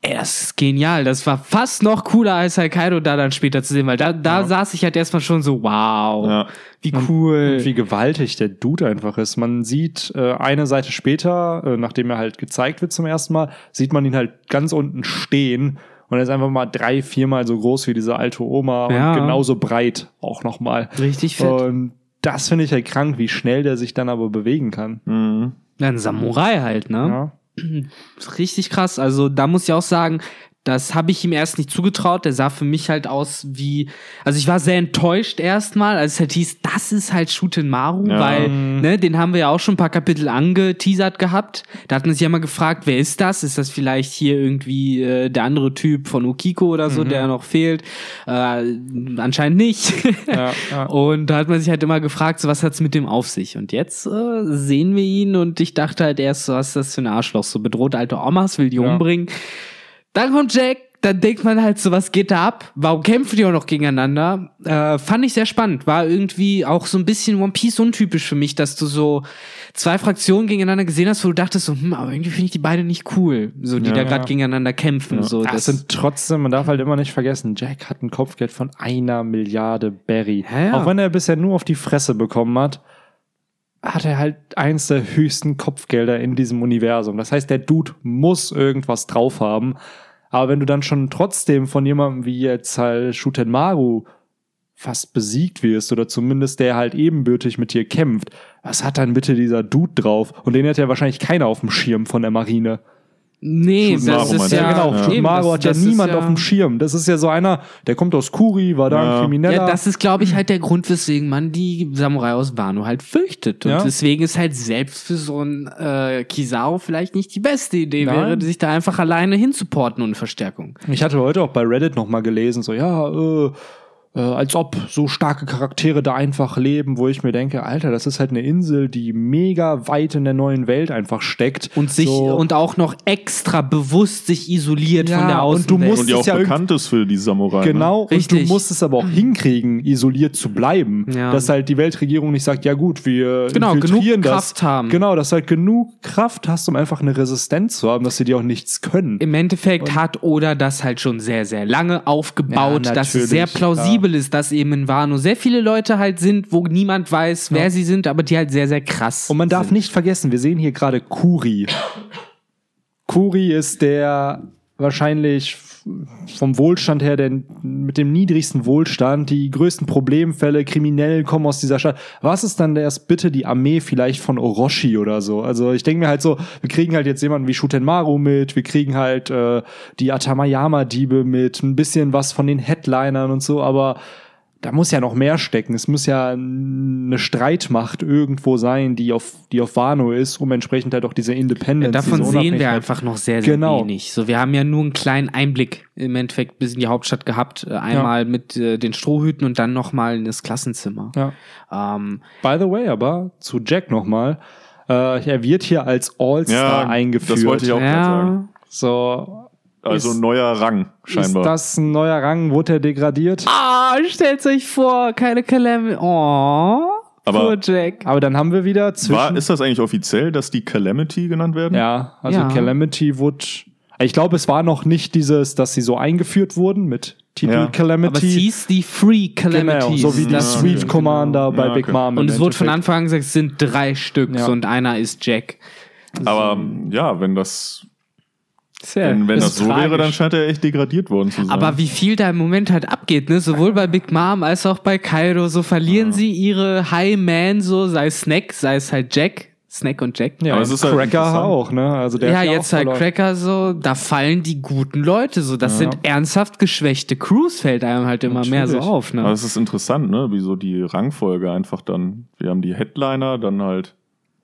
Ey, das ist genial. Das war fast noch cooler, als halt Kaido da dann später zu sehen, weil da, da saß ich halt erstmal schon so, wow, Ja. wie cool. Und wie gewaltig der Dude einfach ist. Man sieht äh, eine Seite später, äh, nachdem er halt gezeigt wird zum ersten Mal, sieht man ihn halt ganz unten stehen und er ist einfach mal drei, viermal so groß wie diese alte Oma Ja. und genauso breit auch nochmal. Richtig fett. Und das finde ich halt krank, wie schnell der sich dann aber bewegen kann. Mhm. Ein Samurai halt, ne? Ja. richtig krass. Also da muss ich auch sagen, das habe ich ihm erst nicht zugetraut. Der sah für mich halt aus wie, also ich war sehr enttäuscht erstmal, als es halt hieß, das ist halt Shuten Maru, Ja. weil, ne, den haben wir ja auch schon ein paar Kapitel angeteasert gehabt. Da hat man sich ja mal gefragt, wer ist das? Ist das vielleicht hier irgendwie äh, der andere Typ von Ukiko oder so, der noch fehlt? Äh, anscheinend nicht. Ja, ja. Und da hat man sich halt immer gefragt, so was hat's mit dem auf sich? Und jetzt äh, sehen wir ihn und ich dachte halt erst, so, was ist das für ein Arschloch? So bedroht alte Omas, will die umbringen. Dann kommt Jack, dann denkt man halt so, was geht da ab? Warum kämpfen die auch noch gegeneinander? Äh, fand ich sehr spannend. War irgendwie auch so ein bisschen One Piece untypisch für mich, dass du so zwei Fraktionen gegeneinander gesehen hast, wo du dachtest so, hm, aber irgendwie finde ich die beide nicht cool, so die Ja. da gerade gegeneinander kämpfen. So, Das sind trotzdem, man darf halt immer nicht vergessen, Jack hat ein Kopfgeld von einer Milliarde Berry. Ja, ja. Auch wenn er bisher nur auf die Fresse bekommen hat, hat er halt eins der höchsten Kopfgelder in diesem Universum. Das heißt, der Dude muss irgendwas drauf haben. Aber wenn du dann schon trotzdem von jemandem wie jetzt halt Shutenmaru fast besiegt wirst oder zumindest der halt ebenbürtig mit dir kämpft, was hat dann bitte dieser Dude drauf? Und den hat ja wahrscheinlich keiner auf dem Schirm von der Marine. Nee, Shunmaru das ist meinst du? ja, Ja, genau. eben, Shunmaru das- hat ja das ist niemand ja- auf dem Schirm. Das ist ja so einer, der kommt aus Kuri, war da Ja. ein Krimineller. Ja, das ist, glaube ich, halt der Grund, weswegen man die Samurai aus Wano halt fürchtet. Und Ja. deswegen ist halt selbst für so ein äh, Kisao vielleicht nicht die beste Idee Nein. wäre, sich da einfach alleine hinzuporten ohne Verstärkung. ich hatte heute auch bei Reddit noch mal gelesen, so ja, äh, äh, als ob so starke Charaktere da einfach leben, wo ich mir denke, Alter, das ist halt eine Insel, die mega weit in der neuen Welt einfach steckt. Und sich so, und auch noch extra bewusst sich isoliert Ja, von der und Außenwelt. du musst Und die es auch ja bekannt ist für die Samurai. Genau, und Richtig. du musst es aber auch hinkriegen, isoliert zu bleiben. Ja. Dass halt die Weltregierung nicht sagt, ja gut, wir Genau, infiltrieren genug das. Kraft haben. Genau, dass du halt genug Kraft hast, um einfach eine Resistenz zu haben, dass sie dir auch nichts können. Im Endeffekt hat Oda das halt schon sehr, sehr lange aufgebaut, Ja, dass es sehr natürlich, plausibel ist, dass eben in Wano sehr viele Leute halt sind, wo niemand weiß, wer sie sind, aber die halt sehr, sehr krass Und man darf sind. nicht vergessen, wir sehen hier gerade Kuri. Kuri ist der wahrscheinlich vom Wohlstand her der mit dem niedrigsten Wohlstand, die größten Problemfälle, Kriminellen kommen aus dieser Stadt. Was ist dann erst bitte die Armee vielleicht von Orochi oder so? Also ich denke mir halt so, wir kriegen halt jetzt jemanden wie Shutenmaru mit, wir kriegen halt äh, die Atamayama-Diebe mit, ein bisschen was von den Headlinern und so, aber da muss ja noch mehr stecken. Es muss ja eine Streitmacht irgendwo sein, die auf, die auf Wano ist, um entsprechend halt auch diese Independence. Davon diese sehen wir einfach noch sehr, sehr Genau. wenig. So, wir haben ja nur einen kleinen Einblick im Endeffekt bis in die Hauptstadt gehabt. Äh, Einmal mit äh, den Strohhüten und dann nochmal in das Klassenzimmer. Ja. Ähm, By the way, aber zu Jack nochmal. Äh, er wird hier als All-Star Ja, eingeführt. das wollte ich auch gerade sagen. ja. So, Also Ist- ein neuer Rang, scheinbar. ist das ein neuer Rang? Wurde er degradiert? Ah, stellt euch vor, keine Calamity. Oh, Aber- poor Jack. Aber dann haben wir wieder zwischen. War, ist das eigentlich offiziell, dass die Calamity genannt werden? ja, also Ja. Calamity wurde. Ich glaube, es war noch nicht dieses, dass sie so eingeführt wurden mit Titel Ja. Calamity. Aber es hieß die Free Calamities. Genau, so wie die Das- Sweep okay. Commander bei Ja, Big okay. Mom. im Und es wurde von. Anfang an gesagt, es sind drei Stück Ja. und einer ist Jack. Aber ja, wenn das, Sehr, wenn, wenn das so tragisch. wäre, dann scheint er echt degradiert worden zu sein. Aber wie viel da im Moment halt abgeht, ne? Sowohl bei Big Mom als auch bei Kaido, so verlieren sie ihre High Man, so sei es Snack, sei es halt Jack, Snack und Jack. Ja, Aber es ist halt Cracker interessant. auch, ne? Also der ja, hat jetzt auch halt verloren. Cracker so, da fallen die guten Leute so. Das Ja. sind ernsthaft geschwächte Crews, fällt einem halt immer mehr so Natürlich. auf, Aber ne? es ist interessant, ne? Wie so die Rangfolge einfach dann. Wir haben die Headliner, dann halt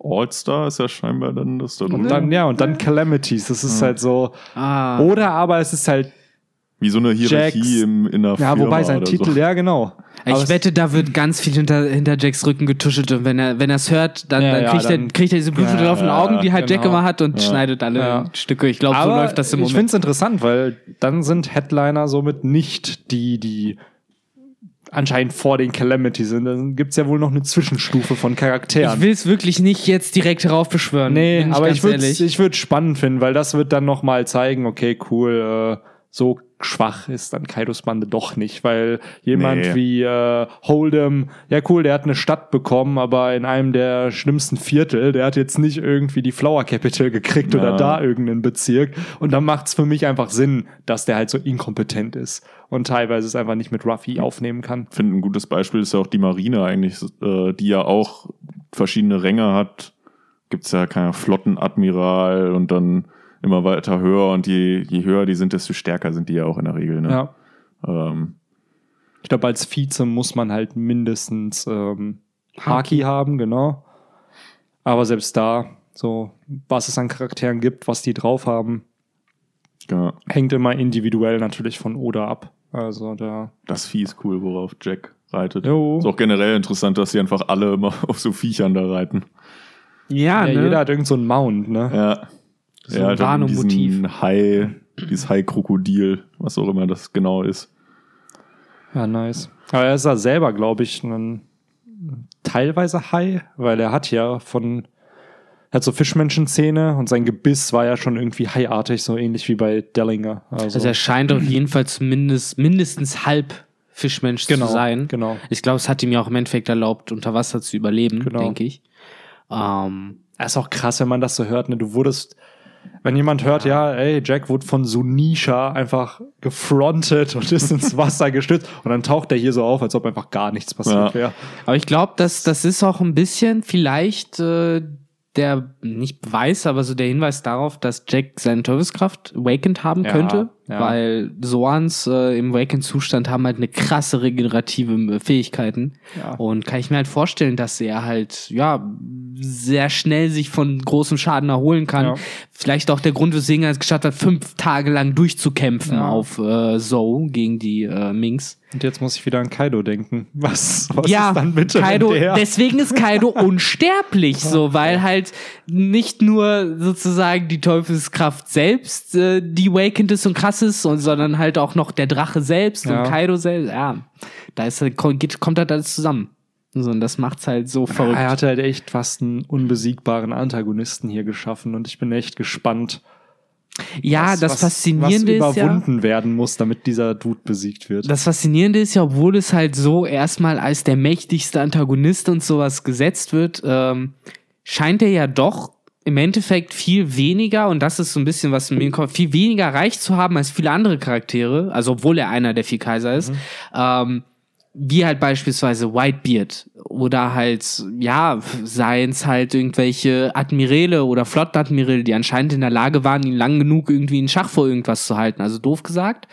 All-Star ist ja scheinbar dann das da Und dann, ja, und dann Calamities. Das ist halt so. Ah. Oder aber es ist halt, Wie so eine Hierarchie Jacks- im, in der ja, Firma wobei sein Titel, so. ja, genau. Aber Ich wette, da wird ganz viel hinter, hinter Jacks Rücken getuschelt und wenn er, wenn er es hört, dann, Ja, dann, ja, kriegt, dann- er, kriegt er diese blutunterlaufenen Ja, Augen, die halt Jack genau. immer hat und Ja. schneidet alle Ja. Stücke. Ich glaube, so läuft das im ich Moment. finde es interessant, weil dann sind Headliner somit nicht die, die anscheinend vor den Calamities sind. Dann gibt's ja wohl noch eine Zwischenstufe von Charakteren. Ich will es wirklich nicht jetzt direkt heraufbeschwören. Nee, bin aber ich würde ich würd spannend finden, weil das wird dann noch mal zeigen, okay, cool, äh, so schwach ist dann Kaidos Bande doch nicht, weil jemand Nee. wie äh, Hold'em, ja cool, der hat eine Stadt bekommen, aber in einem der schlimmsten Viertel, der hat jetzt nicht irgendwie die Flower Capital gekriegt oder Ja. da irgendeinen Bezirk und dann macht's für mich einfach Sinn, dass der halt so inkompetent ist und teilweise es einfach nicht mit Ruffy aufnehmen kann. Ich finde, ein gutes Beispiel ist ja auch die Marine eigentlich, äh, die ja auch verschiedene Ränge hat. Gibt's ja keine Flottenadmiral und dann immer weiter höher und je, je höher die sind, desto stärker sind die ja auch in der Regel. Ne? Ja. Ähm, Ich glaube, als Vize muss man halt mindestens ähm, Haki haben, genau. Aber selbst da, so, was es an Charakteren gibt, was die drauf haben, ja, hängt immer individuell natürlich von Oda ab. Also da. das Vieh ist cool, worauf Jack reitet. Jo. Ist auch generell interessant, dass sie einfach alle immer auf so Viechern da reiten. ja, Ja, ne? jeder hat irgend so einen Mount, ne? Ja. So ja, ein diesen Hai, Dieses Hai-Krokodil, was auch immer das genau ist. Ja, nice. Aber er ist ja selber, glaube ich, ein teilweise Hai, weil er hat ja von er hat so Fischmenschenzähne und sein Gebiss war ja schon irgendwie haiartig, so ähnlich wie bei Dellinger. Also, Also er scheint auf jeden Fall zumindest mindestens halb Fischmensch Genau, zu sein. genau. Ich glaube, es hat ihm ja auch im Endeffekt erlaubt, unter Wasser zu überleben, Genau. denke ich. Ähm, Er ist auch krass, wenn man das so hört. Ne? Du wurdest, wenn jemand hört, ja, ey, Jack wurde von Sunisha einfach gefrontet und ist ins Wasser gestürzt und dann taucht er hier so auf, als ob einfach gar nichts passiert Ja. wäre. aber ich glaube, dass das ist auch ein bisschen vielleicht äh, der nicht Beweis, aber so der Hinweis darauf, dass Jack seine Teufelskraft awakened haben Ja, könnte, ja. weil Soans äh, im awakened Zustand haben halt eine krasse regenerative äh, Fähigkeiten und kann ich mir halt vorstellen, dass er halt ja sehr schnell sich von großem Schaden erholen kann. Ja. Vielleicht auch der Grund, weswegen er es geschafft hat, fünf Tage lang durchzukämpfen Ja. auf äh, Zoe gegen die äh, Minx. Und jetzt muss ich wieder an Kaido denken. Was, was ja, ist dann bitte Kaido, der? deswegen ist Kaido unsterblich, so, weil halt nicht nur sozusagen die Teufelskraft selbst, äh, die Awakened ist und krass ist, und, sondern halt auch noch der Drache selbst Ja. und Kaido selbst. Ja, da ist, halt- kommt halt alles zusammen. So, und das macht's halt so verrückt. Er hat halt echt fast einen unbesiegbaren Antagonisten hier geschaffen und ich bin echt gespannt. ja, was- das was- Faszinierende was ist ja. überwunden werden muss, damit dieser Dude besiegt wird. Das Faszinierende ist ja, obwohl es halt so erstmal als der mächtigste Antagonist und sowas gesetzt wird, ähm, scheint er ja doch im Endeffekt viel weniger, und das ist so ein bisschen was in mir kommt, viel weniger reich zu haben als viele andere Charaktere, also obwohl er einer der vier Kaiser ist, ähm, wie halt beispielsweise Whitebeard oder halt, ja, seien es halt irgendwelche Admiräle oder Flottadmiräle, die anscheinend in der Lage waren, ihn lang genug irgendwie in Schach vor irgendwas zu halten, also doof gesagt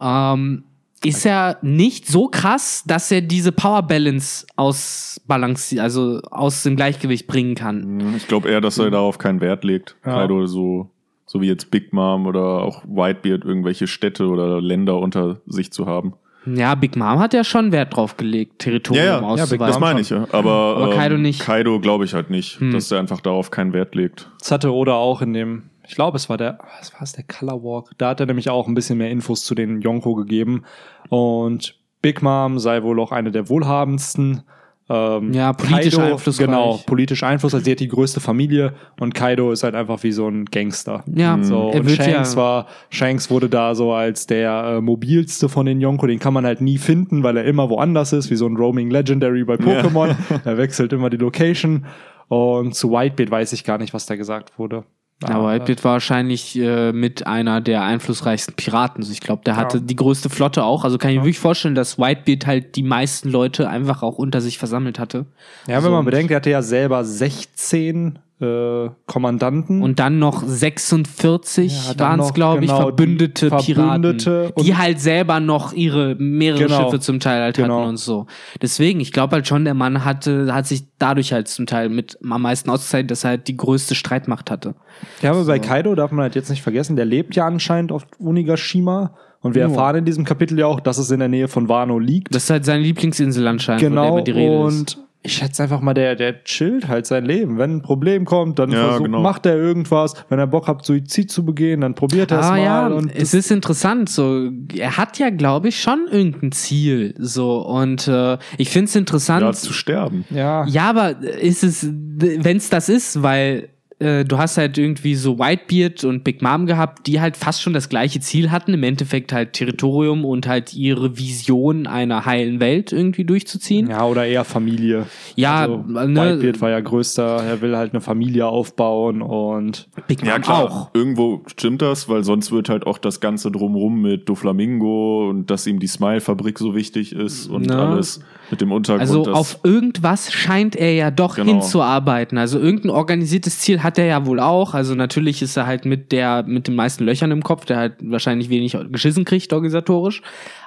ähm, ist er nicht so krass, dass er diese Power Balance ausbalanciert, also aus dem Gleichgewicht bringen kann. Ich glaube eher, dass er darauf keinen Wert legt. Ja. Kaido so, so wie jetzt Big Mom oder auch Whitebeard irgendwelche Städte oder Länder unter sich zu haben. Ja, Big Mom hat ja schon Wert drauf gelegt, Territorium Ja, ja, ja, auszuweiten. Das meine ich ja. Aber, Aber Kaido ähm, nicht. Kaido glaube ich halt nicht, Hm. dass er einfach darauf keinen Wert legt. Das hatte Oda auch in dem, ich glaube, es war der, was war es, der Color Walk. Da hat er nämlich auch ein bisschen mehr Infos zu den Yonko gegeben. Und Big Mom sei wohl auch eine der wohlhabendsten. Ähm, Ja, politisch Kaido, einflussreich. Genau, politisch Einfluss. Also sie hat die größte Familie und Kaido ist halt einfach wie so ein Gangster. Ja, So, er und wird Shanks ja, war, Shanks wurde da so als der äh, mobilste von den Yonko, den kann man halt nie finden, weil er immer woanders ist, wie so ein Roaming Legendary bei Pokémon. er wechselt immer die Location. Und zu Whitebeard weiß ich gar nicht, was da gesagt wurde. Aber Whitebeard war wahrscheinlich äh, mit einer der einflussreichsten Piraten. Also ich glaube, der hatte Ja. die größte Flotte auch. Also kann ich mir wirklich vorstellen, dass Whitebeard halt die meisten Leute einfach auch unter sich versammelt hatte. Ja, wenn So, man bedenkt, er hatte ja selber 16 äh, Kommandanten. Und dann noch 46 Ja, waren es, glaube ich, genau, verbündete die Verbündete Piraten, und- die halt selber noch ihre mehrere Genau, Schiffe zum Teil halt genau. hatten und so. Deswegen, ich glaube halt schon, der Mann hatte, hat sich dadurch halt zum Teil mit am meisten ausgezeichnet, dass er halt die größte Streitmacht hatte. ja, aber bei Kaido darf man halt jetzt nicht vergessen, der lebt ja anscheinend auf Onigashima. Und wir erfahren in diesem Kapitel ja auch, dass es in der Nähe von Wano liegt. Das ist halt seine Lieblingsinsel anscheinend, genau. von der immer die Rede ist. Ich schätze einfach mal, der, der chillt halt sein Leben. Wenn ein Problem kommt, dann Ja, versucht, genau. macht er irgendwas. Wenn er Bock hat, Suizid zu begehen, dann probiert er es Ah mal. ja, und es ist interessant. So, er hat ja, glaube ich, schon irgendein Ziel. So und äh, ich finde es interessant. Ja, zu sterben. ja, Ja, aber ist es, wenn es das ist, weil äh, du hast halt irgendwie so Whitebeard und Big Mom gehabt, die halt fast schon das gleiche Ziel hatten, im Endeffekt halt Territorium und halt ihre Vision einer heilen Welt irgendwie durchzuziehen. ja, oder eher Familie. Ja, also, ne- Whitebeard war ja größter, er will halt eine Familie aufbauen und Big Mom Ja, klar. auch. Irgendwo stimmt das, weil sonst wird halt auch das Ganze drumrum mit Doflamingo und dass ihm die Smile-Fabrik so wichtig ist und Na. alles mit dem Untergrund. Also auf irgendwas scheint er ja doch Genau. hinzuarbeiten. Also irgendein organisiertes Ziel hat er ja wohl auch. Also natürlich ist er halt mit der mit den meisten Löchern im Kopf, der halt wahrscheinlich wenig geschissen kriegt organisatorisch.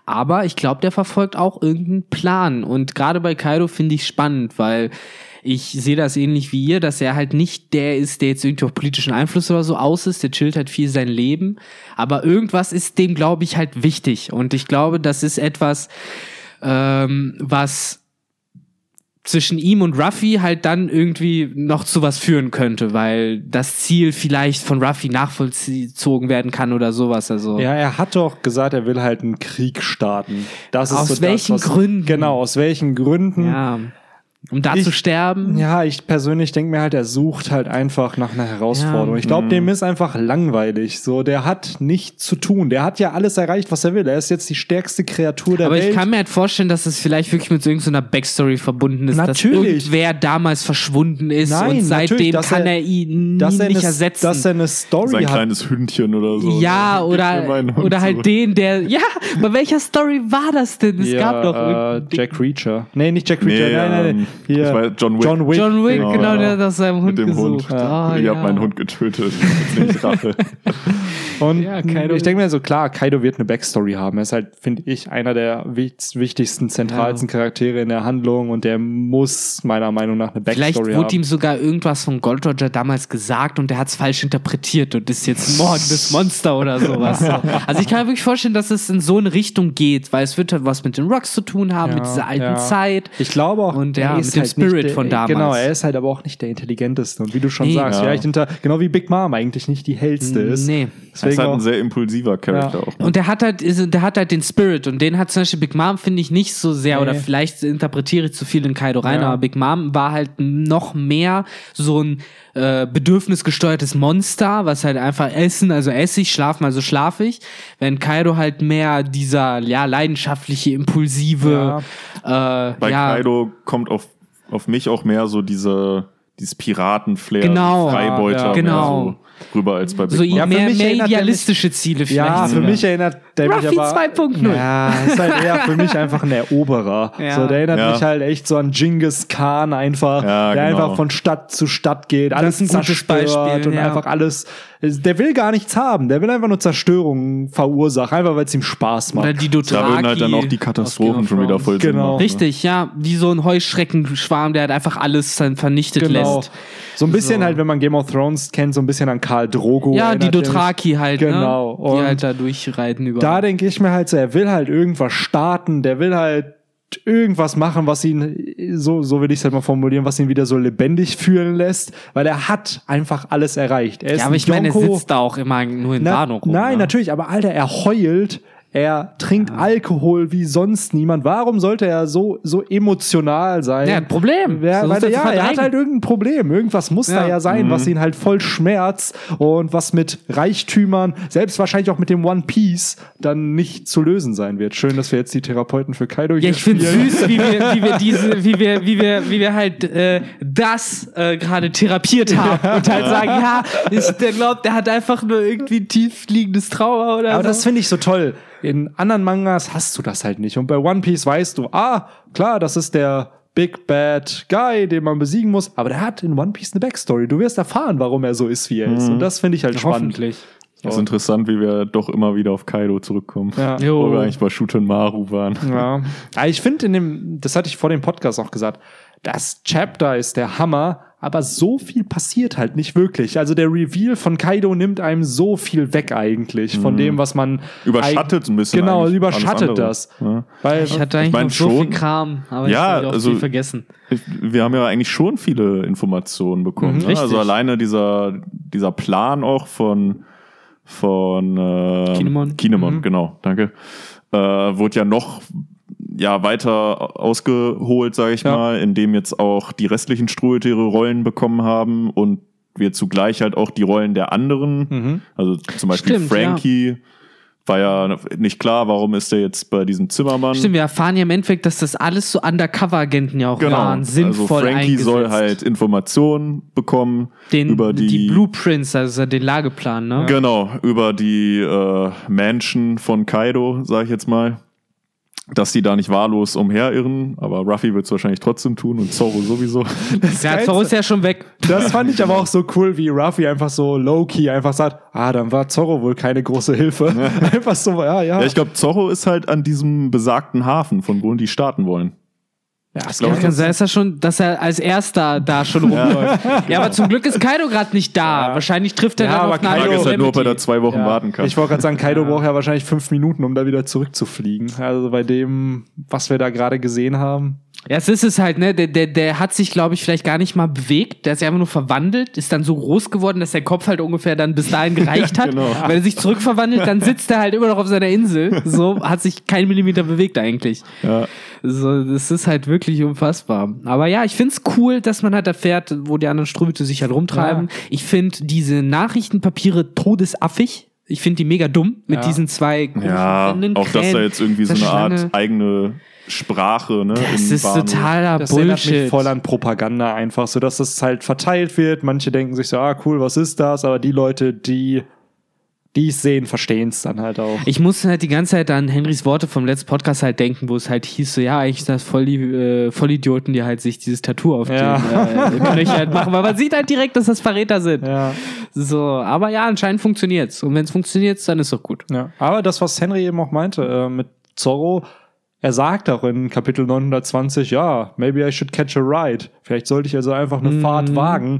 Aber ich glaube, der verfolgt auch irgendeinen Plan. Und gerade bei Kaido finde ich spannend, weil ich sehe das ähnlich wie ihr, dass er halt nicht der ist, der jetzt irgendwie auf politischen Einfluss oder so aus ist. Der chillt halt viel sein Leben. Aber irgendwas ist dem, glaube ich, halt wichtig. Und ich glaube, das ist etwas, ähm, was zwischen ihm und Ruffy halt dann irgendwie noch zu was führen könnte, weil das Ziel vielleicht von Ruffy nachvollzogen werden kann oder sowas. Also Ja, er hat doch gesagt, er will halt einen Krieg starten. Das ist Aus so welchen das, was, Gründen? Genau, aus welchen Gründen? ja. Um da Ich- zu sterben. Ja, ich persönlich denke mir halt, er sucht halt einfach nach einer Herausforderung. Ja. Ich glaube, dem ist einfach langweilig. So, der hat nichts zu tun. Der hat ja alles erreicht, was er will. Er ist jetzt die stärkste Kreatur der Aber Welt. ich kann mir halt vorstellen, dass es vielleicht wirklich mit so irgendeiner Backstory verbunden ist, Natürlich. dass irgendwer damals verschwunden ist Nein, und seitdem kann er- er, ihn dass er nicht eine, ersetzen. dass er eine Story Sein hat. kleines Hündchen oder so. ja, mir oder, oder halt zurück. den, der. Ja, bei welcher Story war das denn? Es Ja, gab doch äh, Jack Reacher. Nee, nicht Jack Reacher. Nee, nein, nein, nein. Hier. ich weiß, John Wick. John Wick. John Wick, Genau, genau, ja. der hat nach seinem Hund Mit dem gesucht. Hund. Ah, Ihr ja. habt meinen Hund getötet. Ich Rache. Und Ja, ich denke mir so, klar, Kaido wird eine Backstory haben. Er ist halt, finde ich, einer der wich- wichtigsten, zentralsten Charaktere in der Handlung und der muss meiner Meinung nach eine Vielleicht Backstory wurde haben. ihm sogar irgendwas von Gold Roger damals gesagt und der hat es falsch interpretiert und ist jetzt ein mordendes Monster oder sowas. So. Also ich kann mir wirklich vorstellen, dass es in so eine Richtung geht, weil es wird halt was mit den Rocks zu tun haben, mit dieser alten ja. Zeit. Ich glaube auch, Und er ja, mit dem halt nicht Spirit der, von damals. Genau, er ist halt aber auch nicht der intelligenteste. Und wie du schon Nee. sagst, Ja. vielleicht hinter, genau wie Big Mom eigentlich nicht die hellste ist. Nee. Er ist Deswegen halt ein sehr impulsiver Charakter Ja. auch. Ne? Und der hat halt, der hat halt den Spirit und den hat zum Beispiel Big Mom, finde ich, nicht so sehr, Nee. oder vielleicht interpretiere ich zu viel in Kaido rein, Ja. aber Big Mom war halt noch mehr so ein äh, bedürfnisgesteuertes Monster, was halt einfach essen, also esse ich, schlafen, also schlafe ich. Während Kaido halt mehr dieser, ja, leidenschaftliche, impulsive, äh, Bei ja, Kaido kommt auf, auf mich auch mehr so diese, dieses Piratenflair, Genau. Freibeuter Ja, ja. genau. so rüber als bei Big so Mom. Ja, für mehr, mich mehr idealistische Ziele vielleicht. ja, für sogar. mich erinnert der mich Ruffy aber... 2.0. Ja, ist halt eher für mich einfach ein Eroberer. Ja. So, der erinnert Ja. mich halt echt so an Genghis Khan einfach, Ja, der genau. einfach von Stadt zu Stadt geht, alles ist ein gutes zerstört Beispiel, und ja. einfach alles. Der will gar nichts haben, der will einfach nur Zerstörung verursachen, einfach weil es ihm Spaß macht. Oder die Dothraki. Da würden halt dann auch die Katastrophen of schon wieder voll Sinn Genau. machen, ne? Richtig, ja, wie so ein Heuschreckenschwarm, der halt einfach alles dann vernichtet Genau. lässt. So ein bisschen So. halt, wenn man Game of Thrones kennt, so ein bisschen an Karl Drogo. Ja, die er mich. Dothraki halt, Genau. ne? Die Und halt da durchreiten über. Da denke ich mir halt so, er will halt irgendwas starten, der will halt irgendwas machen, was ihn, so, so will ich es halt mal formulieren, was ihn wieder so lebendig fühlen lässt, weil er hat einfach alles erreicht. Er ist ja, aber ich meine, er sitzt da auch immer nur in Na, rum. Nein, ne? natürlich, aber Alter, er heult, er trinkt Alkohol wie sonst niemand. Warum sollte er so, so emotional sein? Ja, ein Problem. Wer, So weil, er ja, er hat halt irgendein Problem. Irgendwas muss da Ja. ja sein, Mhm. was ihn halt voll schmerzt und was mit Reichtümern, selbst wahrscheinlich auch mit dem One Piece, dann nicht zu lösen sein wird. Schön, dass wir jetzt die Therapeuten für Kaido Ja, hier ich finde süß, wie wir, wie wir diese, wie wir, wie wir, wie wir halt äh, das äh, gerade therapiert haben und halt sagen, ja, ich, der glaubt, der hat einfach nur irgendwie ein tief liegendes Trauer oder Aber so. das finde ich so toll. In anderen Mangas hast du das halt nicht. Und bei One Piece weißt du, ah, klar, das ist der Big Bad Guy, den man besiegen muss. Aber der hat in One Piece eine Backstory. Du wirst erfahren, warum er so ist, wie er ist. Und das finde ich halt spannend. Hoffentlich. Das ist interessant, wie wir doch immer wieder auf Kaido zurückkommen. Ja. Jo. Wo wir eigentlich bei Shuten Maru waren. Ja. Aber ich finde in dem, das hatte ich vor dem Podcast auch gesagt, das Chapter ist der Hammer, aber so viel passiert halt nicht wirklich. Also der Reveal von Kaido nimmt einem so viel weg eigentlich von dem, was man Überschattet ein bisschen Genau, überschattet das. Ja. Weil Ich hatte eigentlich mein, noch so schon- viel Kram, aber Ja, ich habe auch also- viel vergessen. Ich- Wir haben ja eigentlich schon viele Informationen bekommen. Mhm, ne? Also alleine dieser, dieser Plan auch von, von äh, Kinemon. Kinemon, Mhm. genau, danke. Äh, wurde ja noch ja, weiter ausgeholt, sage ich Ja. mal, indem jetzt auch die restlichen Strohtiere Rollen bekommen haben und wir zugleich halt auch die Rollen der anderen, Mhm. also zum Beispiel Stimmt, Frankie, war ja nicht klar, warum ist der jetzt bei diesem Zimmermann. Stimmt, wir erfahren ja im Endeffekt, dass das alles so Undercover-Agenten ja auch Genau. waren, sinnvoll also Frankie eingesetzt. soll halt Informationen bekommen den, über die, die Blueprints, also den Lageplan, ne? genau über die äh, Mansion von Kaido, sage ich jetzt mal, dass die da nicht wahllos umherirren, aber Ruffy wird es wahrscheinlich trotzdem tun und Zorro sowieso. Der Zorro ist ja schon weg. Das fand ich aber auch so cool, wie Ruffy einfach so low-key einfach sagt, ah, dann war Zorro wohl keine große Hilfe. einfach so, ja, ja. ja, ich glaube, Zorro ist halt an diesem besagten Hafen, von wo die starten wollen. Ja, das Ja, kann sein, dass er schon, dass er als erster da schon rumläuft. Ja, aber zum Glück ist Kaido gerade nicht da. Wahrscheinlich trifft er Ja, dann aber auf Kaido- Frage ist halt nur, ob er da zwei Wochen Ja. warten kann. Ich wollte gerade sagen, Kaido braucht ja wahrscheinlich fünf Minuten, um da wieder zurückzufliegen. Also bei dem, was wir da gerade gesehen haben. Ja, es ist es halt, ne? Der, der, der hat sich, glaube ich, vielleicht gar nicht mal bewegt. Der ist ja einfach nur verwandelt, ist dann so groß geworden, dass der Kopf halt ungefähr dann bis dahin gereicht hat. genau. Wenn er sich zurückverwandelt, dann sitzt er halt immer noch auf seiner Insel. So hat sich kein Millimeter bewegt eigentlich. Ja. So, das ist halt wirklich unfassbar. Aber ja, ich find's cool, dass man halt erfährt, wo die anderen Ströte sich halt rumtreiben. Ja. Ich find diese Nachrichtenpapiere todesaffig. Ich find die mega dumm mit Ja. diesen zwei Ja, auch dass da jetzt irgendwie so eine Art eigene Sprache, ne? Das im ist Bahnhof. totaler Das Bullshit. mich voll an Propaganda einfach, so dass das halt verteilt wird. Manche denken sich so, ah cool, was ist das? Aber die Leute, die die es sehen, verstehen es dann halt auch. Ich musste halt die ganze Zeit an Henrys Worte vom letzten Podcast halt denken, wo es halt hieß, so ja, eigentlich sind das voll die äh, Vollidioten, die halt sich dieses Tattoo auf Ja. den äh, Knöchel halt machen, weil man sieht halt direkt, dass das Verräter sind. Ja, So, aber ja, anscheinend funktioniert's. Und wenn es funktioniert, dann ist doch gut. ja. Aber das, was Henry eben auch meinte, äh, mit Zorro, er sagt auch in Kapitel 920, ja, maybe I should catch a ride. Vielleicht sollte ich also einfach eine Fahrt wagen.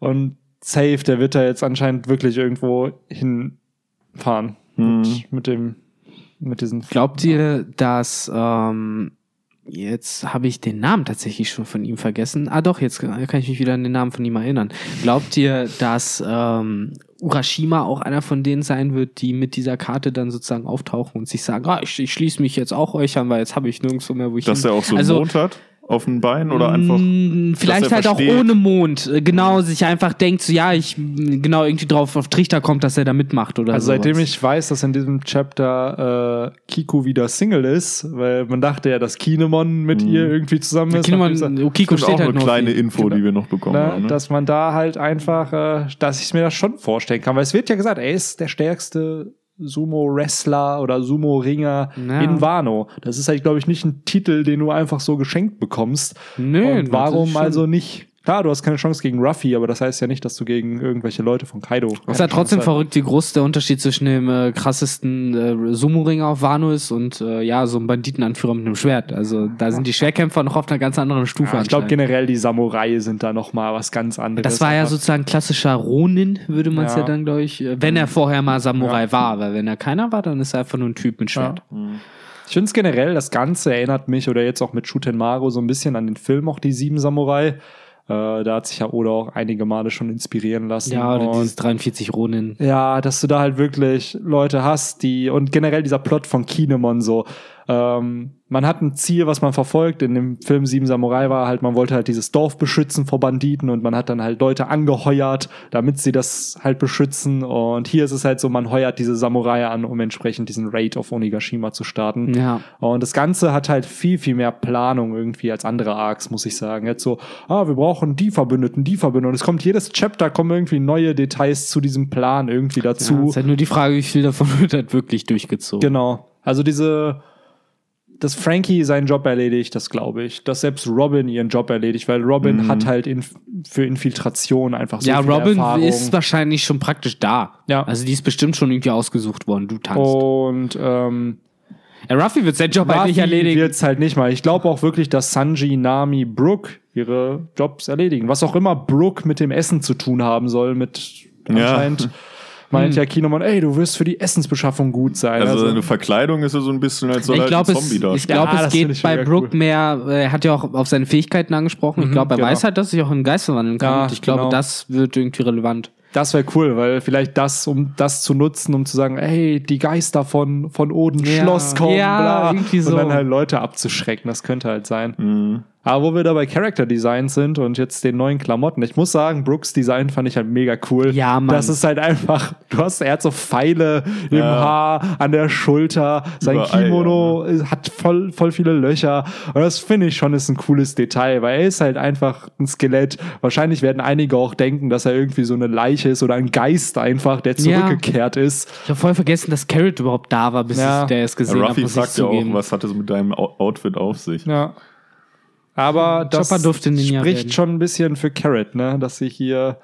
Und safe, der wird da jetzt anscheinend wirklich irgendwo hinfahren. Mit, mit dem, mit diesen Glaubt ihr, dass ähm, jetzt habe ich den Namen tatsächlich schon von ihm vergessen? Ah doch, jetzt kann ich mich wieder an den Namen von ihm erinnern. Glaubt ihr, dass ähm, Urashima auch einer von denen sein wird, die mit dieser Karte dann sozusagen auftauchen und sich sagen, ah, ich, ich schließe mich jetzt auch euch an, weil jetzt habe ich nirgendwo mehr, wo ich Dass hin- er auch so einen also, Mond hat auf dem Bein oder einfach. Mm, Vielleicht halt auch versteht- ohne Mond. Äh, Genau, sich einfach denkt, so, ja, ich genau irgendwie drauf auf Trichter kommt, dass er da mitmacht oder Also so. seitdem ich weiß, dass in diesem Chapter äh, Kiku wieder Single ist, weil man dachte ja, dass Kinemon mit ihr irgendwie zusammen ist. Kinemon, Das ist steht auch halt eine kleine. Info, die wir noch bekommen ne, haben. Ne? dass man da halt einfach, äh, dass ich mir das schon vorstellen kann, weil es wird ja gesagt, er ist der stärkste Sumo-Wrestler oder Sumo-Ringer Ja. in Wano. Das ist halt, glaube ich, nicht ein Titel, den du einfach so geschenkt bekommst. Nö, ist warum also nicht? Klar, du hast keine Chance gegen Ruffy, aber das heißt ja nicht, dass du gegen irgendwelche Leute von Kaido. Es ist halt trotzdem hast. verrückt, wie groß der Unterschied zwischen dem äh, krassesten äh, Sumo-Ringer auf Wano ist und äh, ja, so einem Banditenanführer mit einem Schwert. Also da sind die Schwerkämpfer noch auf einer ganz anderen Stufe. Ja, ich glaube generell die Samurai sind da noch mal was ganz anderes. das war ja sozusagen klassischer Ronin, würde man es ja. Ja. dann, glaube ich, äh, wenn er vorher mal Samurai war. Weil wenn er keiner war, dann ist er einfach nur ein Typ mit Schwert. Ich finde es generell, das Ganze erinnert mich, oder jetzt auch mit Shuten Maru, so ein bisschen an den Film auch die Sieben Samurai. Äh, da hat sich ja Oda auch einige Male schon inspirieren lassen. Ja, oder Und dieses 43 Ronin. ja, dass du da halt wirklich Leute hast, die und generell dieser Plot von Kinemon so. Ähm, man hat ein Ziel, was man verfolgt. In dem Film Sieben Samurai war halt, man wollte halt dieses Dorf beschützen vor Banditen und man hat dann halt Leute angeheuert, damit sie das halt beschützen. Und hier ist es halt so, man heuert diese Samurai an, um entsprechend diesen Raid auf Onigashima zu starten. Ja. Und das Ganze hat halt viel, viel mehr Planung irgendwie als andere Arcs, muss ich sagen. Jetzt so, ah, wir brauchen die Verbündeten, die Verbündeten. Und es kommt jedes Chapter, kommen irgendwie neue Details zu diesem Plan irgendwie Ja, dazu. ist halt nur die Frage, wie viel davon wird halt wirklich durchgezogen. genau. Also diese, dass Frankie seinen Job erledigt, das glaube ich. Dass selbst Robin ihren Job erledigt, weil Robin hat halt in, für Infiltration einfach so ja, viel Robin Erfahrung. ist wahrscheinlich schon praktisch da. Ja. Also die ist bestimmt schon irgendwie ausgesucht worden. Du tanzt. und ähm, Ja, Ruffy wird seinen Job halt nicht erledigen. wird's halt nicht mal. Ich glaube auch wirklich, dass Sanji, Nami, Brooke ihre Jobs erledigen. Was auch immer Brooke mit dem Essen zu tun haben soll, mit Ja. meint ja Kinemon, ey, du wirst für die Essensbeschaffung gut sein. also, seine Verkleidung ist ja so ein bisschen, als ich er halt glaube, ein es, Zombie da. ich glaub, Ja, es geht ich bei Brooke cool. mehr, äh, er hat ja auch auf seine Fähigkeiten angesprochen. ich glaube, er genau. weiß halt, dass sich auch in einen Geist verwandeln kann. Ja, und ich glaube, genau. das wird irgendwie relevant. Das wäre cool, weil vielleicht das, um das zu nutzen, um zu sagen, hey, die Geister von, von Oden Ja. Schloss kommen, Ja, bla. irgendwie so. Und dann halt Leute abzuschrecken, das könnte halt sein. Mhm. Aber wo wir da bei Character Design sind und jetzt den neuen Klamotten, ich muss sagen, Brooks Design fand ich halt mega cool. Ja, Mann. Das ist halt einfach, du hast, er hat so Pfeile im Ja. Haar, an der Schulter, sein Überall, Kimono hat voll, voll viele Löcher. Und das finde ich schon ist ein cooles Detail, weil er ist halt einfach ein Skelett. Wahrscheinlich werden einige auch denken, dass er irgendwie so eine Leiche ist oder ein Geist einfach, der Ja. zurückgekehrt ist. Ich habe voll vergessen, dass Carrot überhaupt da war, bis Ja. ich der es gesehen Ja, habe. Ruffy fragt ja auch, was hat es mit deinem Out- Outfit auf sich? Ja. Aber das spricht schon ein bisschen für Carrot, ne? Dass sie hier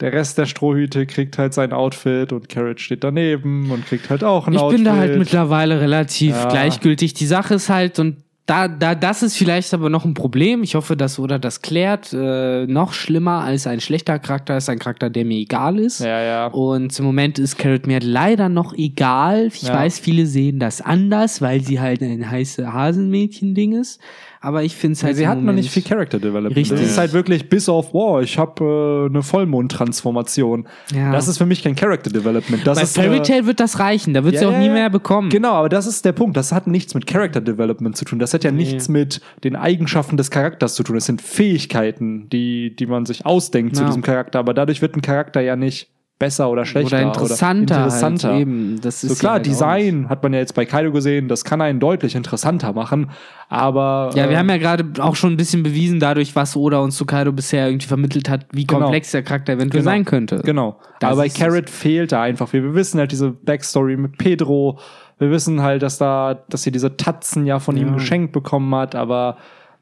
der Rest der Strohhüte kriegt halt sein Outfit und Carrot steht daneben und kriegt halt auch ein Ich Outfit. bin da halt mittlerweile relativ Ja. gleichgültig. Die Sache ist halt, und da, da, das ist vielleicht aber noch ein Problem. Ich hoffe, dass Oda das klärt. Äh, noch schlimmer als ein schlechter Charakter ist ein Charakter, der mir egal ist. Ja, ja. Und im Moment ist Carrot mir leider noch egal. Ich Ja. weiß, viele sehen das anders, weil sie halt ein heiße Hasenmädchen-Ding ist. Aber ich finde es halt. sie im hat noch nicht viel Character Development. Richtig. Das ist halt wirklich bis auf, wow, ich habe äh, eine Vollmond-Transformation. Ja. Das ist für mich kein Character Development. Das Bei ist Fairy äh, Tail wird das reichen, da wird sie Ja, auch ja, nie ja. mehr bekommen. Genau, aber das ist der Punkt. Das hat nichts mit Character Development zu tun. Das hat ja nichts mit den Eigenschaften des Charakters zu tun. Das sind Fähigkeiten, die, die man sich ausdenkt zu Ja. diesem Charakter. Aber dadurch wird ein Charakter ja nicht besser oder schlechter. Oder interessanter. Oder interessanter. Halt eben. Das ist So klar, ja halt Design hat man ja jetzt bei Kaido gesehen, das kann einen deutlich interessanter machen, aber Ja, wir äh, haben ja gerade auch schon ein bisschen bewiesen, dadurch, was Oda und Tsukaido bisher irgendwie vermittelt hat, wie Genau. komplex der Charakter eventuell Genau. sein könnte. Genau. Das aber bei. Carrot fehlt da einfach. Wir, wir wissen halt diese Backstory mit Pedro. Wir wissen halt, dass da, dass sie diese Tatzen ja von ihm geschenkt bekommen hat, aber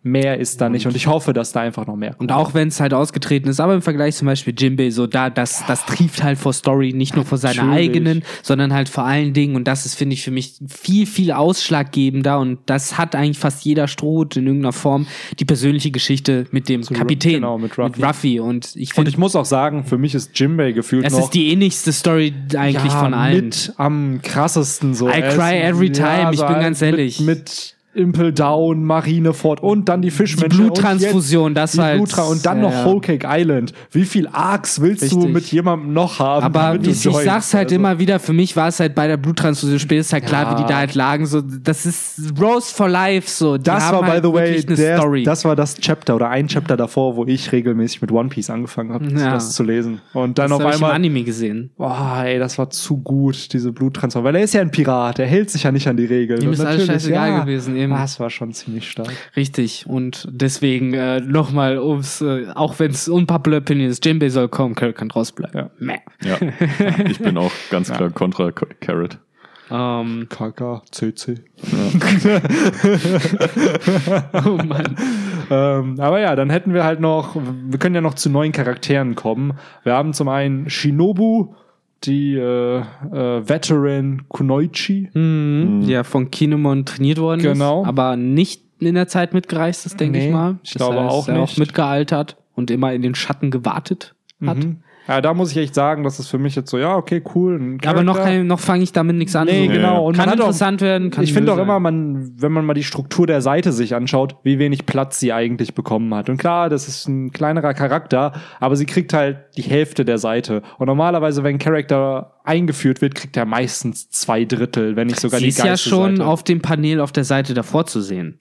mehr ist da nicht. Und ich hoffe, dass da einfach noch mehr kommt. Und auch wenn es halt ausgetreten ist, aber im Vergleich zum Beispiel Jimbei, so da, das, das trieft halt vor Story, nicht nur vor seiner Natürlich. eigenen, sondern halt vor allen Dingen, und das ist, finde ich, für mich viel, viel ausschlaggebender und das hat eigentlich fast jeder Stroh in irgendeiner Form, die persönliche Geschichte mit dem Kapitän, genau, mit Ruffy. Ruffy. Und ich Und finde, ich muss auch sagen, für mich ist Jimbei gefühlt es noch ist die ähnlichste Story eigentlich ja, von allen. mit am krassesten so. I cry every time, ich bin halt ganz ehrlich. Mit, mit Impel Down, Marineford und dann die Fischmenschen. Die Bluttransfusion, das die war halt- Blutra und dann ja, noch. Whole Cake Island. Wie viel Arcs willst du Richtig. mit jemandem noch haben? Aber du ich, ich sag's halt Also- immer wieder, für mich war es halt bei der Bluttransfusion spätestens halt klar, Ja. wie die da halt lagen. So, das ist Rose for Life. So, die Das war, by halt the way, der, Story. das war das Chapter oder ein Chapter davor, wo ich regelmäßig mit One Piece angefangen habe, Ja. das zu lesen. Und dann das auf habe ich im einmal, Anime gesehen. boah, ey, das war zu gut, diese Bluttransfer. Weil er ist ja ein Pirat, er hält sich ja nicht an die Regeln. Ihm ist alles scheißegal gewesen, eben. Das war schon ziemlich stark. Richtig. Und deswegen äh, nochmal, ums, äh, auch wenn es unpopular opinion ist, Jimbei soll kommen, Carrot kann rausbleiben. Ja. Meh. Ja, ich bin auch ganz klar kontra Carrot. Ähm, KK, CC. oh Mann. Ähm, aber ja, dann hätten wir halt noch, wir können ja noch zu neuen Charakteren kommen. Wir haben zum einen Shinobu, die äh, äh, Veteran Kunoichi. Mhm. Ja, von Kinemon trainiert worden Genau. ist, aber nicht in der Zeit mitgereist ist, denke Nee, ich mal. ich glaube auch er nicht. auch mitgealtert und immer in den Schatten gewartet hat. Mhm. Ja, da muss ich echt sagen, das ist für mich jetzt so, ja, okay, cool. Aber noch, kein, noch fange ich damit nichts an. Nee, so. genau. Und kann man hat auch, interessant werden. Kann ich finde auch immer, sein. man, wenn man mal die Struktur der Seite sich anschaut, wie wenig Platz sie eigentlich bekommen hat. Und klar, das ist ein kleinerer Charakter, aber sie kriegt halt die Hälfte der Seite. Und normalerweise, wenn ein Charakter eingeführt wird, kriegt er meistens zwei Drittel, wenn nicht sogar Sie die ist ja schon Seite. auf dem Panel auf der Seite davor zu sehen.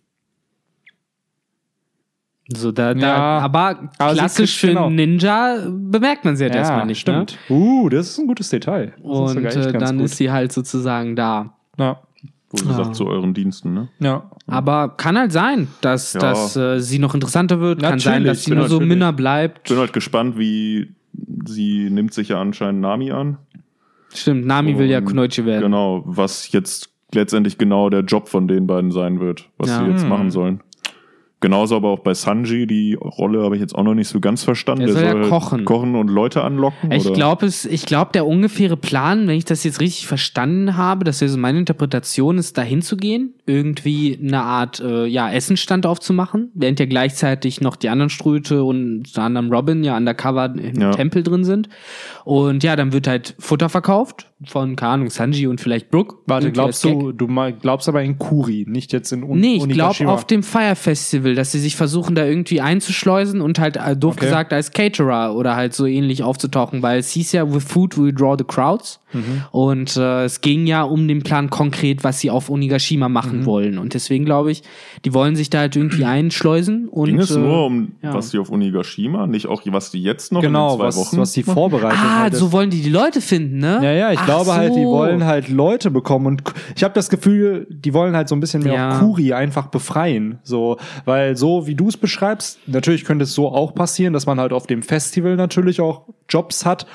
So, da, da, Ja, aber klassisch für genau. Ninja bemerkt man sie halt ja, erstmal nicht. stimmt. Ne? Uh, das ist ein gutes Detail. Das ist Und echt äh, ganz dann gut. ist sie halt sozusagen da. ja. Wo gesagt, zu euren Diensten, ne? ja. Aber kann halt sein, dass, Ja. dass äh, sie noch interessanter wird. Kann sein, Natürlich, dass sie nur so natürlich. Minna bleibt. Bin halt gespannt, wie sie nimmt sich ja anscheinend Nami an. Stimmt, Nami will ja Und Kunoichi werden. Genau, was jetzt letztendlich genau der Job von den beiden sein wird, was Ja. sie jetzt Hm. machen sollen. Genauso aber auch bei Sanji, die Rolle habe ich jetzt auch noch nicht so ganz verstanden. Der soll ja halt kochen. kochen und Leute anlocken. Ich glaube, es, ich glaube, der ungefähre Plan, wenn ich das jetzt richtig verstanden habe, das wäre so meine Interpretation, ist dahin zu gehen, irgendwie eine Art äh, ja, Essenstand aufzumachen, während ja gleichzeitig noch die anderen Ströte und unter anderem Robin ja undercover im Ja. Tempel drin sind. Und ja, dann wird halt Futter verkauft von, keine Ahnung, Sanji und vielleicht Brooke. Warte, glaubst du, du mal- glaubst aber in Kuri, nicht jetzt in Un Nee, ich glaube auf dem Fire Festival, dass sie sich versuchen, da irgendwie einzuschleusen und halt äh, doof Okay. gesagt als Caterer oder halt so ähnlich aufzutauchen, weil es hieß ja, with food we draw the crowds. Mhm. Und äh, es ging ja um den Plan konkret, was sie auf Onigashima machen Mhm. wollen. Und deswegen glaube ich, die wollen sich da halt irgendwie einschleusen. Und, Ging es äh, nur um, ja. was die auf Onigashima, nicht auch, was die jetzt noch in Genau, den zwei was, Wochen was die vorbereitet Ah, halt. so wollen die die Leute finden, ne? Ja, ja, ich Ach glaube halt, die so. wollen halt Leute bekommen und ich habe das Gefühl, die wollen halt so ein bisschen mehr Ja. Kuri einfach befreien, so, weil so wie du es beschreibst, natürlich könnte es so auch passieren, dass man halt auf dem Festival natürlich auch Jobs hat,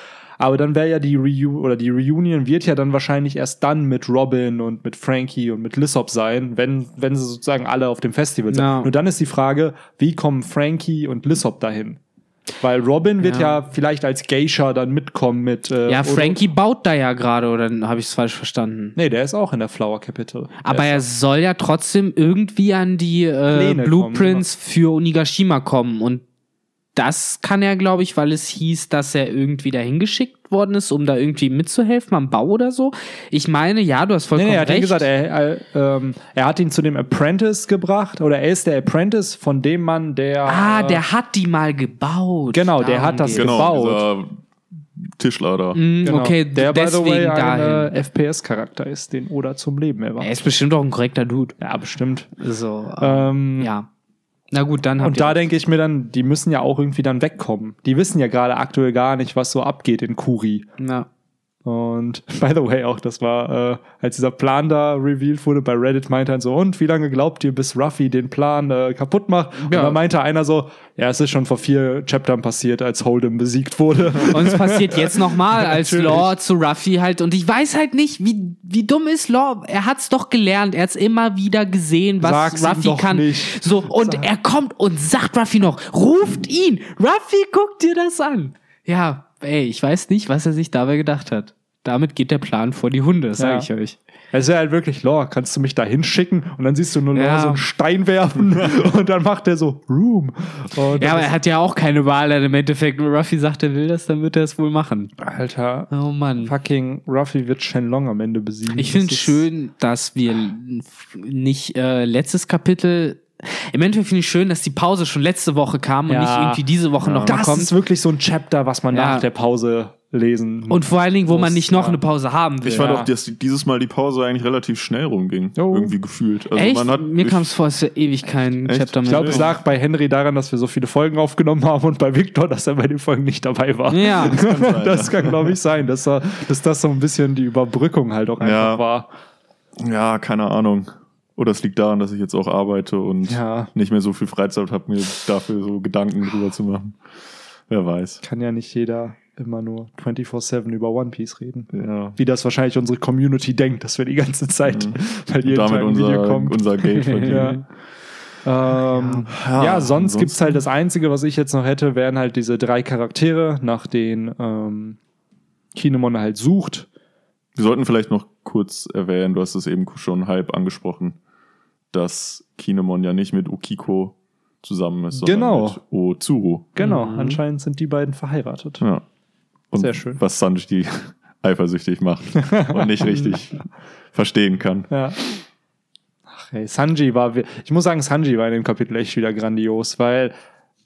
aber dann wäre ja die Reu oder die Reunion wird ja dann wahrscheinlich erst dann mit Robin und mit Frankie und mit Lissop sein, wenn wenn sie sozusagen alle auf dem Festival sind. Ja. Nur dann ist die Frage, wie kommen Frankie und Lissop dahin? Weil Robin wird ja, Ja. vielleicht als Geisha dann mitkommen mit äh, Ja, Frankie baut da ja gerade, oder habe ich es falsch verstanden? Nee, der ist auch in der Flower Capital. Aber der er ist soll ja trotzdem irgendwie an die äh, Blueprints für Onigashima kommen. Und das kann er, glaube ich, weil es hieß, dass er irgendwie dahin geschickt worden ist, um da irgendwie mitzuhelfen am Bau oder so. Ich meine, ja, du hast Nee, vollkommen nee, er hat ja recht. gesagt, er, er, ähm, er hat ihn zu dem Apprentice gebracht oder er ist der Apprentice von dem Mann, der. ah, äh, der hat die mal gebaut. Genau, der hat das. Genau, gebaut. dieser Tischler da. Mm, genau, Okay, der by the deswegen way ein dahin. äh, FPS-Charakter ist, den Oda zum Leben erwartet. er ist bestimmt auch ein korrekter Dude. Ja, bestimmt. So, Ähm, ja. Na gut, dann Und da denke ich mir dann, die müssen ja auch irgendwie dann wegkommen. Die wissen ja gerade aktuell gar nicht, was so abgeht in Kuri. ja. Und by the way auch, das war, äh, als dieser Plan da revealed wurde bei Reddit, meinte er so, und wie lange glaubt ihr, bis Ruffy den Plan äh, kaputt macht? Und Ja. dann meinte einer so, ja, es ist schon vor vier Chaptern passiert, als Hold'em besiegt wurde. Und es passiert jetzt nochmal, als. Law zu Ruffy halt. Und ich weiß halt nicht, wie, wie dumm ist Law. Er hat's doch gelernt. Er hat's immer wieder gesehen, was Sag's Ruffy doch kann. nicht. So, und Sag- er kommt und sagt Ruffy noch, ruft ihn. Ruffy, guck dir das an. Ja, ey, ich weiß nicht, was er sich dabei gedacht hat. Damit geht der Plan vor die Hunde, sage Ja. ich euch. Es wäre halt wirklich, Law, kannst du mich da hinschicken? Und dann siehst du nur Ja. so einen Stein werfen und dann macht er so, Room. Und Ja, aber er hat ja auch keine Wahl dann im Endeffekt. Wenn Ruffy sagt, er will das, dann wird er es wohl machen. Alter, Oh Mann. fucking Ruffy wird Shenlong am Ende besiegen. Ich finde es schön, dass wir nicht äh, letztes Kapitel. Im Endeffekt finde ich schön, dass die Pause schon letzte Woche kam und Ja. nicht irgendwie diese Woche noch mal Das kommt. ist wirklich so ein Chapter, was man Ja. nach der Pause lesen Und vor allen Dingen, wo man muss, nicht noch ja. eine Pause haben will. Ich fand Ja. auch, dass dieses Mal die Pause eigentlich relativ schnell rumging. Jo. Irgendwie gefühlt. Also Echt? man hat Mir kam es vor, es wäre ewig kein Echt? Chapter mehr. Ich glaube, es lag bei Henry daran, dass wir so viele Folgen aufgenommen haben und bei Victor, dass er bei den Folgen nicht dabei war. Ja. das kann, glaube ich, sein, dass, er, dass das so ein bisschen die Überbrückung halt auch einfach Ja. war. Ja, keine Ahnung. Oder es liegt daran, dass ich jetzt auch arbeite und Ja. nicht mehr so viel Freizeit habe, mir dafür so Gedanken drüber zu machen. Wer weiß. Kann ja nicht jeder immer nur 24-7 über One Piece reden. Ja. Wie das wahrscheinlich unsere Community denkt, dass wir die ganze Zeit, weil jeden Damit Tag ein Video unser, kommt. unser Geld verdienen. ja. Ähm, ja. Ja, sonst ansonsten- gibt's halt das Einzige, was ich jetzt noch hätte, wären halt diese drei Charaktere, nach denen ähm, Kinemon halt sucht. Wir sollten vielleicht noch kurz erwähnen, du hast es eben schon halb angesprochen, dass Kinemon ja nicht mit Okiko zusammen ist, sondern Genau. mit Ozuru. Genau, Mhm. anscheinend sind die beiden verheiratet. Ja. Und Sehr schön. Was Sanji eifersüchtig macht und nicht richtig verstehen kann. Ja. Ach ey, Sanji war, ich muss sagen, Sanji war in dem Kapitel echt wieder grandios, weil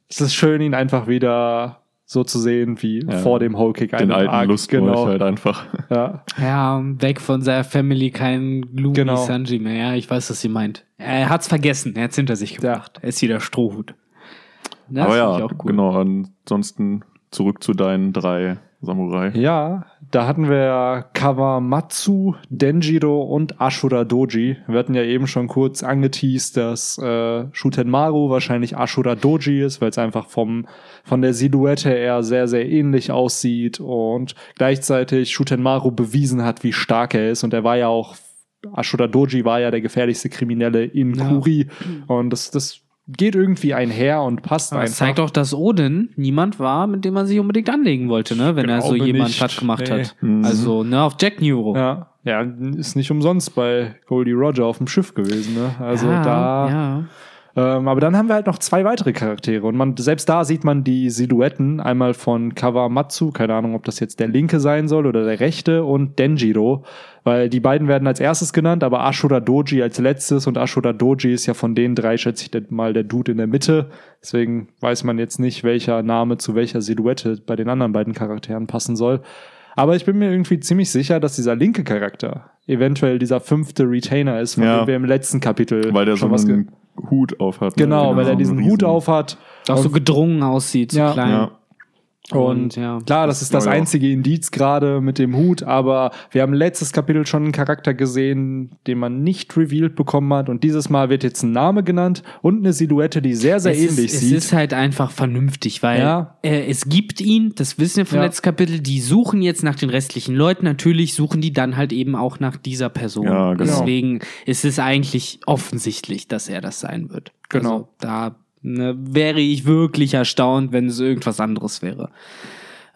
es ist schön, ihn einfach wieder so zu sehen wie Ja. vor dem Whole Kick. Den alten Arc. Lustmolch Genau. halt einfach. Ja. Ja, weg von seiner Family, kein Gloomy Genau. Sanji mehr. Ja, ich weiß, was sie meint. Er hat's vergessen, er hat's hinter sich gebracht. Er ist wieder Strohhut. Das Aber ja, ich auch cool. genau. Ansonsten zurück zu deinen drei Samurai. Ja, da hatten wir Kawamatsu, Denjiro und Ashura Doji. Wir hatten ja eben schon kurz angeteased, dass äh, Shutenmaru wahrscheinlich Ashura Doji ist, weil es einfach vom, von der Silhouette her sehr, sehr ähnlich aussieht und gleichzeitig Shutenmaru bewiesen hat, wie stark er ist. Und er war ja auch, Ashura Doji war ja der gefährlichste Kriminelle in Ja. Kuri. Und das, das geht irgendwie einher und passt Aber einfach. es zeigt auch, dass Odin niemand war, mit dem man sich unbedingt anlegen wollte, ne? wenn er so glaube jemand nicht. platt gemacht Nee. hat. Mhm. Also, ne, auf Jack Nero. Ja, ja, ist nicht umsonst bei Goldie Roger auf dem Schiff gewesen, ne? Also ja, da. Ja. Ähm, aber dann haben wir halt noch zwei weitere Charaktere und man selbst da sieht man die Silhouetten einmal von Kawamatsu, keine Ahnung, ob das jetzt der linke sein soll oder der rechte und Denjiro, weil die beiden werden als erstes genannt, aber Ashura Doji als letztes und Ashura Doji ist ja von den drei schätze ich mal der Dude in der Mitte, deswegen weiß man jetzt nicht, welcher Name zu welcher Silhouette bei den anderen beiden Charakteren passen soll. Aber ich bin mir irgendwie ziemlich sicher, dass dieser linke Charakter eventuell dieser fünfte Retainer ist, von Ja. dem wir im letzten Kapitel Weil der so schon was ge- einen Hut auf hat. ne? Genau, weil so er diesen Hut auf hat. Auch so gedrungen aussieht, so Ja. klein. Ja. Und Und, ja. klar, das ist das Ja, ja. einzige Indiz gerade mit dem Hut, aber wir haben letztes Kapitel schon einen Charakter gesehen, den man nicht revealed bekommen hat. Und dieses Mal wird jetzt ein Name genannt und eine Silhouette, die sehr, sehr es ähnlich ist, sieht. Es ist halt einfach vernünftig, weil Ja. äh, es gibt ihn, das wissen wir vom Ja. letzten Kapitel, die suchen jetzt nach den restlichen Leuten. Natürlich suchen die dann halt eben auch nach dieser Person. Ja, genau. Deswegen ist es eigentlich offensichtlich, dass er das sein wird. Genau. Also, da ne, wäre ich wirklich erstaunt, wenn es irgendwas anderes wäre.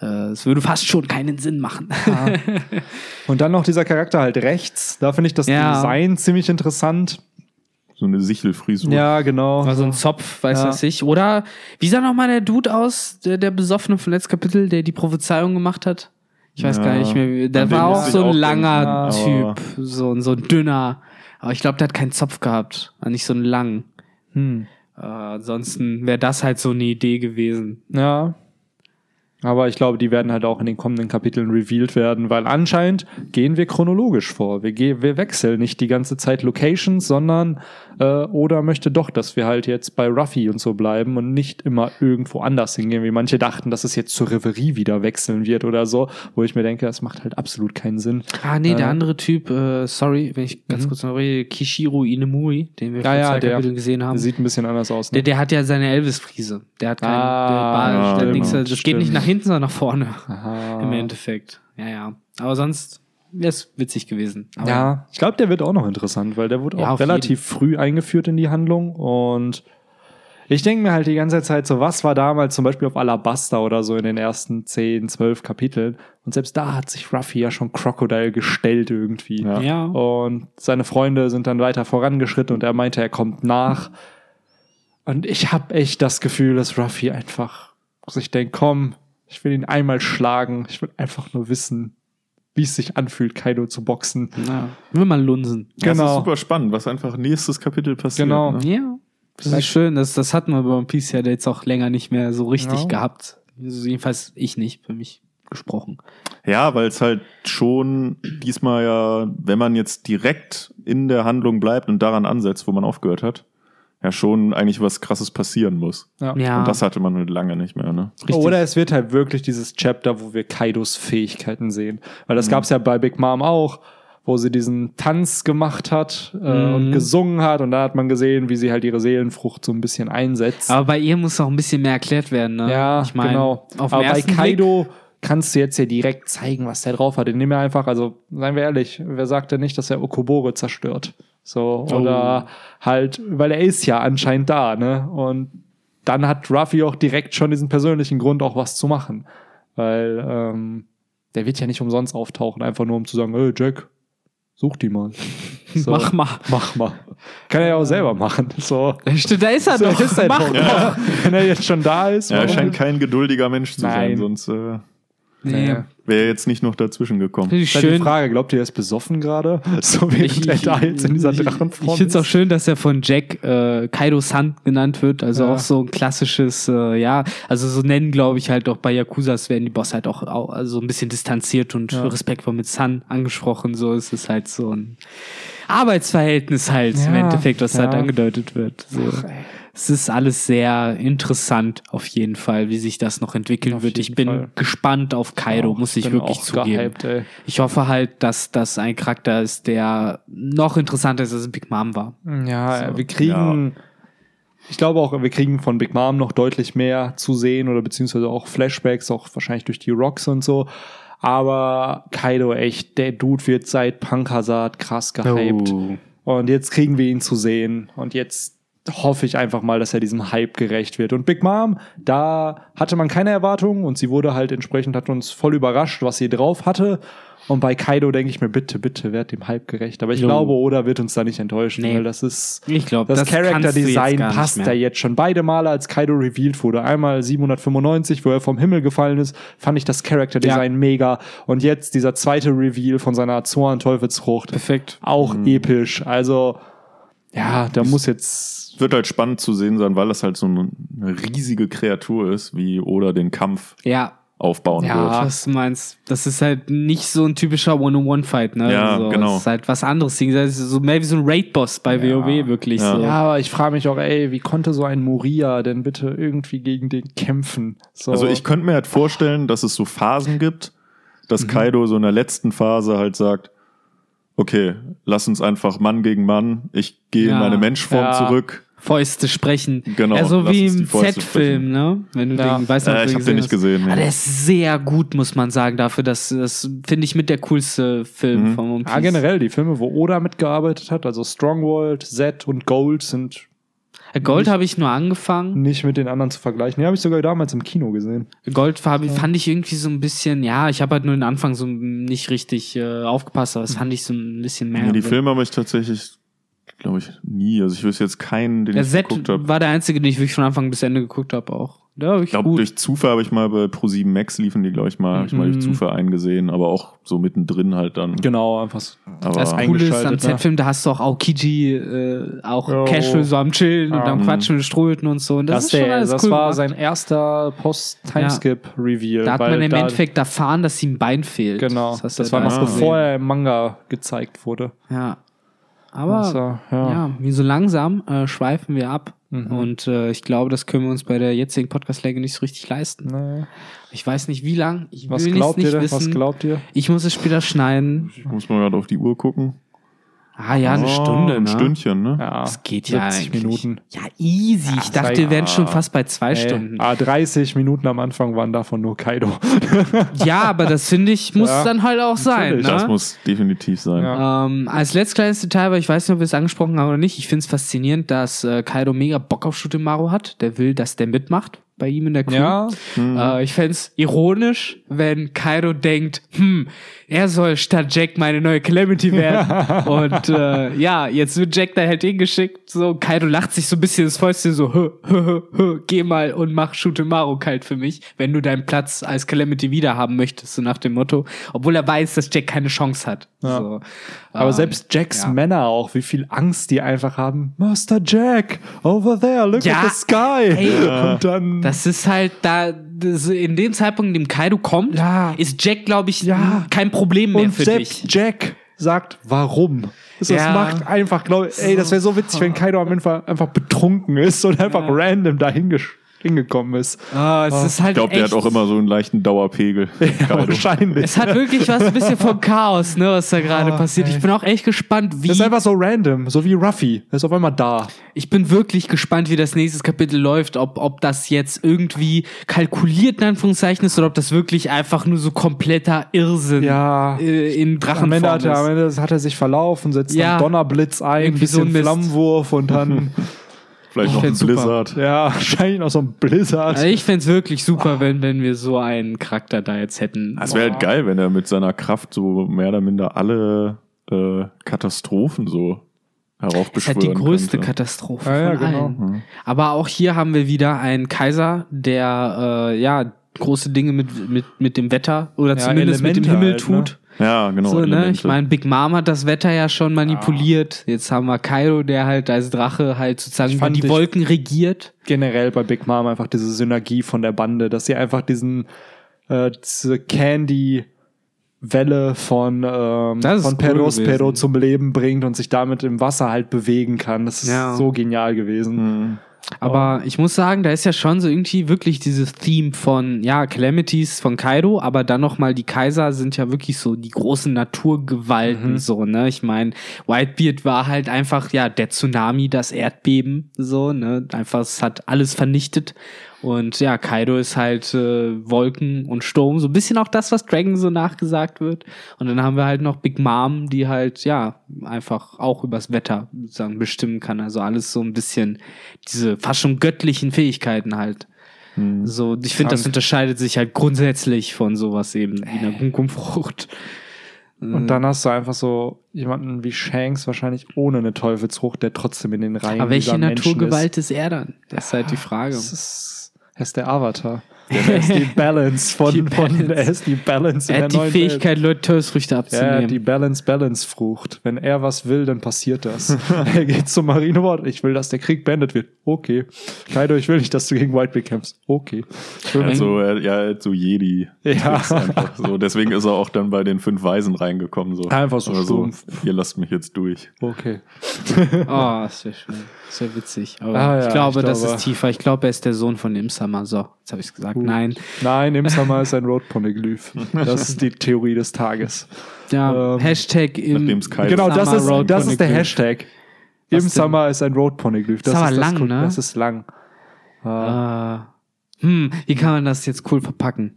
Äh, Es würde fast schon keinen Sinn machen. Und dann noch dieser Charakter halt rechts. Da finde ich das Ja. Design ziemlich interessant. So eine Sichelfrisur. Ja, genau. War so ein Zopf, weiß Ja. was ich. Oder wie sah noch mal der Dude aus, der, der Besoffene vom letzten Kapitel, der die Prophezeiung gemacht hat? Ich weiß Ja, gar nicht mehr. Der an war auch so ein auch langer denken, Typ, so, ein- so ein dünner. Aber ich glaube, der hat keinen Zopf gehabt, nicht so einen langen. Hm. Äh, ansonsten wäre das halt so eine Idee gewesen. Ja. Aber ich glaube, die werden halt auch in den kommenden Kapiteln revealed werden, weil anscheinend gehen wir chronologisch vor. Wir, gehen, wir wechseln nicht die ganze Zeit Locations, sondern äh, Oda möchte doch, dass wir halt jetzt bei Ruffy und so bleiben und nicht immer irgendwo anders hingehen, wie manche dachten, dass es jetzt zur Reverie wieder wechseln wird oder so, wo ich mir denke, das macht halt absolut keinen Sinn. Ah, nee, der Äh. andere Typ, äh, sorry, wenn ich ganz kurz noch rede, Kishiro Inemuri, den wir Ja, vor ja, zwei der Kapiteln gesehen haben. Sieht ein bisschen anders aus. Der, Ne? der hat ja seine Elvis-Friese. Der hat keinen, Ah, der Bart, ja, der genau. Das geht Stimmt. nicht nach hinten, sondern nach vorne. Aha. Im Endeffekt. Ja, ja. Aber sonst wäre es witzig gewesen. Aber Ja, ich glaube, der wird auch noch interessant, weil der wurde Ja, auch relativ früh eingeführt in die Handlung und ich denke mir halt die ganze Zeit so, was war damals zum Beispiel auf Alabasta oder so in den ersten 10, 12 Kapiteln und selbst da hat sich Ruffy ja schon Crocodile gestellt irgendwie. Ja. Ja. Und seine Freunde sind dann weiter vorangeschritten und er meinte, er kommt nach. Und ich habe echt das Gefühl, dass Ruffy einfach sich denkt, komm, ich will ihn einmal schlagen. Ich will einfach nur wissen, wie es sich anfühlt, Kaido zu boxen. Ja. Will mal lunsen. Das ist Genau. super spannend, was einfach nächstes Kapitel passiert. Genau. Ne? Ja. Das ist schön. Das, das hatten wir bei One Piece ja jetzt auch länger nicht mehr so richtig Ja. gehabt. Also jedenfalls ich nicht, für mich gesprochen. Ja, weil es halt schon diesmal ja, wenn man jetzt direkt in der Handlung bleibt und daran ansetzt, wo man aufgehört hat, ja schon eigentlich was krasses passieren muss. Ja. Ja. Und das hatte man halt lange nicht mehr, ne? Richtig. Oder es wird halt wirklich dieses Chapter, wo wir Kaidos Fähigkeiten sehen. Weil das gab's ja bei Big Mom auch, wo sie diesen Tanz gemacht hat äh, Mhm. und gesungen hat. Und da hat man gesehen, wie sie halt ihre Seelenfrucht so ein bisschen einsetzt. Aber bei ihr muss noch ein bisschen mehr erklärt werden, ne? ja, ich meine, genau. Auf den Aber bei Kaido kannst du jetzt ja direkt zeigen, was der drauf hat. Indem er einfach, also seien wir ehrlich, wer sagt denn nicht, dass er Okobore zerstört? So, Oh. oder halt, weil er ist ja anscheinend da, ne? Und dann hat Ruffy auch direkt schon diesen persönlichen Grund, auch was zu machen. Weil ähm, der wird ja nicht umsonst auftauchen, einfach nur um zu sagen, hey Jack, such die mal. So, Mach mal. Mach mal. Kann er ja auch selber machen. So. Stimmt, da ist er So doch. ist er Mach doch. doch. Wenn er jetzt schon da ist. Ja, er scheint kein geduldiger Mensch zu Nein. sein, sonst äh, Nee. Wäre jetzt nicht noch dazwischen gekommen. Finde ich halt die schön. Frage, glaubt ihr, er ist besoffen gerade? So während er da jetzt in dieser ich, Drachenform ich finde es auch schön, dass er von Jack äh, Kaido San genannt wird. Also Ja. auch so ein klassisches, äh, ja, also so nennen, glaube ich, halt auch bei Yakuzas werden die Boss halt auch, auch also ein bisschen distanziert und Ja. respektvoll mit San angesprochen. So ist es halt so ein Arbeitsverhältnis halt im Ja, Endeffekt, was ja. halt angedeutet wird. So. Es ist alles sehr interessant auf jeden Fall, wie sich das noch entwickeln Auf wird. Ich bin Fall. gespannt auf Kaido, muss ich wirklich zugeben. gehypt. Ich hoffe halt, dass das ein Charakter ist, der noch interessanter ist, als Big Mom war. Ja, So, wir kriegen. Ich glaube auch, wir kriegen von Big Mom noch deutlich mehr zu sehen oder beziehungsweise auch Flashbacks, auch wahrscheinlich durch die Rocks und so. Aber Kaido, echt, der Dude wird seit Punk Hazard krass gehypt. Oh. Und jetzt kriegen wir ihn zu sehen. Und jetzt hoffe ich einfach mal, dass er diesem Hype gerecht wird. Und Big Mom, da hatte man keine Erwartungen und sie wurde halt entsprechend, hat uns voll überrascht, was sie drauf hatte. Und bei Kaido denke ich mir, bitte, bitte, werd dem Hype gerecht. Aber ich Jo. glaube, Oda wird uns da nicht enttäuschen, Nee. weil das ist. Ich glaube, Das, das, nicht passt da jetzt schon. Beide Male, als Kaido revealed wurde. Einmal 795, wo er vom Himmel gefallen ist, fand ich das Character-Design mega. Und jetzt dieser zweite Reveal von seiner Zorn-Teufelsfrucht. Perfekt. Auch episch. Also, ja, da muss jetzt. Wird halt spannend zu sehen sein, weil das halt so eine riesige Kreatur ist, wie Oda den Kampf Ja, aufbauen ja, wird. was du meinst. Das ist halt nicht so ein typischer One-on-One-Fight, ne? Ja, so, genau. Das ist halt was anderes. Das ist so mehr wie so ein Raid-Boss bei WoW, wirklich Ja. so. Ja, aber ich frage mich auch, ey, wie konnte so ein Moria denn bitte irgendwie gegen den kämpfen? So. Also ich könnte mir halt vorstellen, dass es so Phasen gibt, dass Mhm. Kaido so in der letzten Phase halt sagt, okay, lass uns einfach Mann gegen Mann, ich gehe in Ja. meine Menschform Ja. zurück. Fäuste sprechen. Genau, Ja, so wie im Z-Film, ne? Wenn du Ja. den, weißt Äh, du ich habe den nicht hast. gesehen. Ah, Nee. der ist sehr gut, muss man sagen, dafür, dass das finde ich mit der coolste Film Mhm. von One Piece. ja, generell, die Filme, wo Oda mitgearbeitet hat, also Strongworld, Z und Gold sind Gold habe ich nur angefangen. nicht mit den anderen zu vergleichen. Die habe ich sogar damals im Kino gesehen. Gold hab, fand ich irgendwie so ein bisschen, ja, ich habe halt nur den Anfang so nicht richtig äh, aufgepasst, aber das fand ich so ein bisschen mehr. Nee, die Filme habe ich tatsächlich glaube ich, nie. Also ich wüsste jetzt keinen, den Der ich Z geguckt habe. war der einzige, den ich wirklich von Anfang bis Ende geguckt habe auch. Ja, Ich glaube, durch Zufall habe ich mal bei Pro7 Max liefen die, glaube ich mal, habe ich mal durch Mhm. Zufall eingesehen, aber auch so mittendrin halt dann. Genau, einfach so. Aber Das Coole ist am ne? Z-Film, da hast du auch Aokiji äh, auch Jo. casual so am Chillen und Ja. am Quatschen und Ströten und so. Und das, Das, ist schon der, alles das cool war gemacht. sein erster Post-Timeskip-Reveal. Da hat weil man im da- Endeffekt erfahren, dass ihm ein Bein fehlt. Genau, das, du war noch Ah. bevor er im Manga gezeigt wurde. Ja. Aber Also, ja. ja. wie so langsam äh, schweifen wir ab. Mhm. Und äh, ich glaube, das können wir uns bei der jetzigen Podcast-Länge nicht so richtig leisten. Nee. Ich weiß nicht, wie lang. Ich Was will glaubt nicht ihr denn? wissen. Was glaubt ihr? ich muss es später schneiden. ich muss mal gerade auf die Uhr gucken. Ah ja, eine Oh, Stunde, Ein ne? Stündchen, ne? Ja, Das geht ja 70 eigentlich. Minuten. Ja, easy. ich dachte, wir wären schon fast bei zwei Ey, Stunden. ah, 30 Minuten am Anfang waren davon nur Kaido. Ja, aber das finde ich, muss Ja, dann halt auch sein. Ne? Das muss definitiv sein. Ja. Ähm, als letztes kleines Detail, weil ich weiß nicht, ob wir es angesprochen haben oder nicht, ich finde es faszinierend, dass äh, Kaido mega Bock auf Shutemaru hat. Der will, dass der mitmacht bei ihm in der Crew. ja, Äh, ich fände es ironisch, wenn Kaido denkt, hm, er soll statt Jack meine neue Calamity werden. Und äh, ja, jetzt wird Jack da halt hingeschickt. So, Kaido lacht sich so ein bisschen ins Fäustchen so, hö, hö, hö, geh mal und mach Shutemaru kalt für mich, wenn du deinen Platz als Calamity wieder haben möchtest, so nach dem Motto. Obwohl er weiß, dass Jack keine Chance hat. Ja. So, aber ähm, selbst Jacks ja. Männer auch, wie viel Angst die einfach haben. Master Jack, over there, look Ja, at the sky. ey. Und dann, Das ist halt da, in dem Zeitpunkt, in dem Kaido kommt, Ja. ist Jack, glaube ich, Ja. kein Problem mehr und für selbst dich. Jack sagt, warum. Das Ja. macht einfach, glaube ich, ey, das wäre so witzig, wenn Kaido am Ende einfach betrunken ist und einfach random dahin gesch- hingekommen ist. Ah, es ist halt Ich glaube, der hat auch immer so einen leichten Dauerpegel. Ja, wahrscheinlich. Es hat wirklich was ein bisschen vom Chaos, ne, was da gerade Oh, passiert. ey. Ich bin auch echt gespannt, wie. Das ist einfach so random, so wie Ruffy. Er ist auf einmal da. Ich bin wirklich gespannt, wie das nächste Kapitel läuft, ob, ob das jetzt irgendwie kalkuliert in Anführungszeichen ist oder ob das wirklich einfach nur so kompletter Irrsinn Ja. äh, in Am Drachenform Ende, hat er, am ist. Ende hat er sich verlaufen, setzt Ja. dann Donnerblitz ein, Irgendwie so bisschen ein Mist. Flammenwurf und dann, Vielleicht Ich noch ein find's super. Blizzard. ja, wahrscheinlich noch so ein Blizzard. Also ich fänd's wirklich super, wenn, wenn wir so einen Charakter da jetzt hätten. Es wäre halt geil, wenn er mit seiner Kraft so mehr oder minder alle äh, Katastrophen so Das ist heraufbeschwören halt die größte könnte. Katastrophe Ja, ja, von genau. allen. Aber auch hier haben wir wieder einen Kaiser, der äh, ja große Dinge mit, mit, mit dem Wetter oder Ja, zumindest mit dem Elemente Himmel halt, ne? Ja, genau. so, ne? Ich meine, Big Mom hat das Wetter ja schon manipuliert. Jetzt haben wir Kaido, der halt als Drache halt sozusagen über fand die Wolken regiert. Generell bei Big Mom einfach diese Synergie von der Bande, dass sie einfach diesen, äh, diese Candy, Welle von, ähm, von cool Perospero gewesen. zum Leben bringt und sich damit im Wasser halt bewegen kann. Das ist Ja. so genial gewesen. Mhm. Aber ich muss sagen, da ist ja schon so irgendwie wirklich dieses Theme von, ja, Calamities von Kaido, aber dann nochmal die Kaiser sind ja wirklich so die großen Naturgewalten, Mhm. so, ne? Ich meine, Whitebeard war halt einfach, ja, der Tsunami, das Erdbeben, so, ne? Einfach, es hat alles vernichtet. Und ja, Kaido ist halt äh, Wolken und Sturm, so ein bisschen auch das, was Dragon so nachgesagt wird. Und dann haben wir halt noch Big Mom, die halt, ja, einfach auch übers Wetter sozusagen bestimmen kann. Also alles so ein bisschen diese fast schon göttlichen Fähigkeiten halt. Mhm. So, ich finde, das unterscheidet sich halt grundsätzlich von sowas eben wie einer Gunkumfrucht. Und dann hast du einfach so jemanden wie Shanks wahrscheinlich ohne eine Teufelsfrucht, der trotzdem in den Reihen Aber welche Naturgewalt ist. er dann? Das ist halt die Frage. Ist. Das ist, er ist der Avatar. Er ist die Balance von, Die von Balance. er ist die Balance Er in hat der die Fähigkeit, Leute Teufelsfrüchte Welt. Ja, abzunehmen. die Balance Balance Frucht. Wenn er was will, dann passiert das. er geht zum Marinebord. Ich will, dass der Krieg beendet wird. Okay. Kaido, ich will nicht, dass du gegen Whitebeard kämpfst. Okay. Also, er, ja, er hat so Jedi. Ja. So, deswegen ist er auch dann bei den fünf Weisen reingekommen. So. Einfach so Oder stumpf. Ihr lasst mich jetzt durch. Okay. Oh, das wäre schön. Das wäre witzig. Aber Ah, ja, ich glaube, ich das glaube- ist tiefer. Ich glaube, er ist der Sohn von Imsama. So, jetzt habe ich es gesagt. Gut. Nein. Nein, Imsama ist ein Road-Poneglyph. Das ist die Theorie des Tages. Ja, Ähm, Hashtag im Genau, das ist, das ist der. Hashtag. Was Im denn? Summer ist ein Road-Poneglyph. Das Ist aber das lang, Cool- ne? Das ist lang. Ah, Äh, hm, wie kann man das jetzt cool verpacken?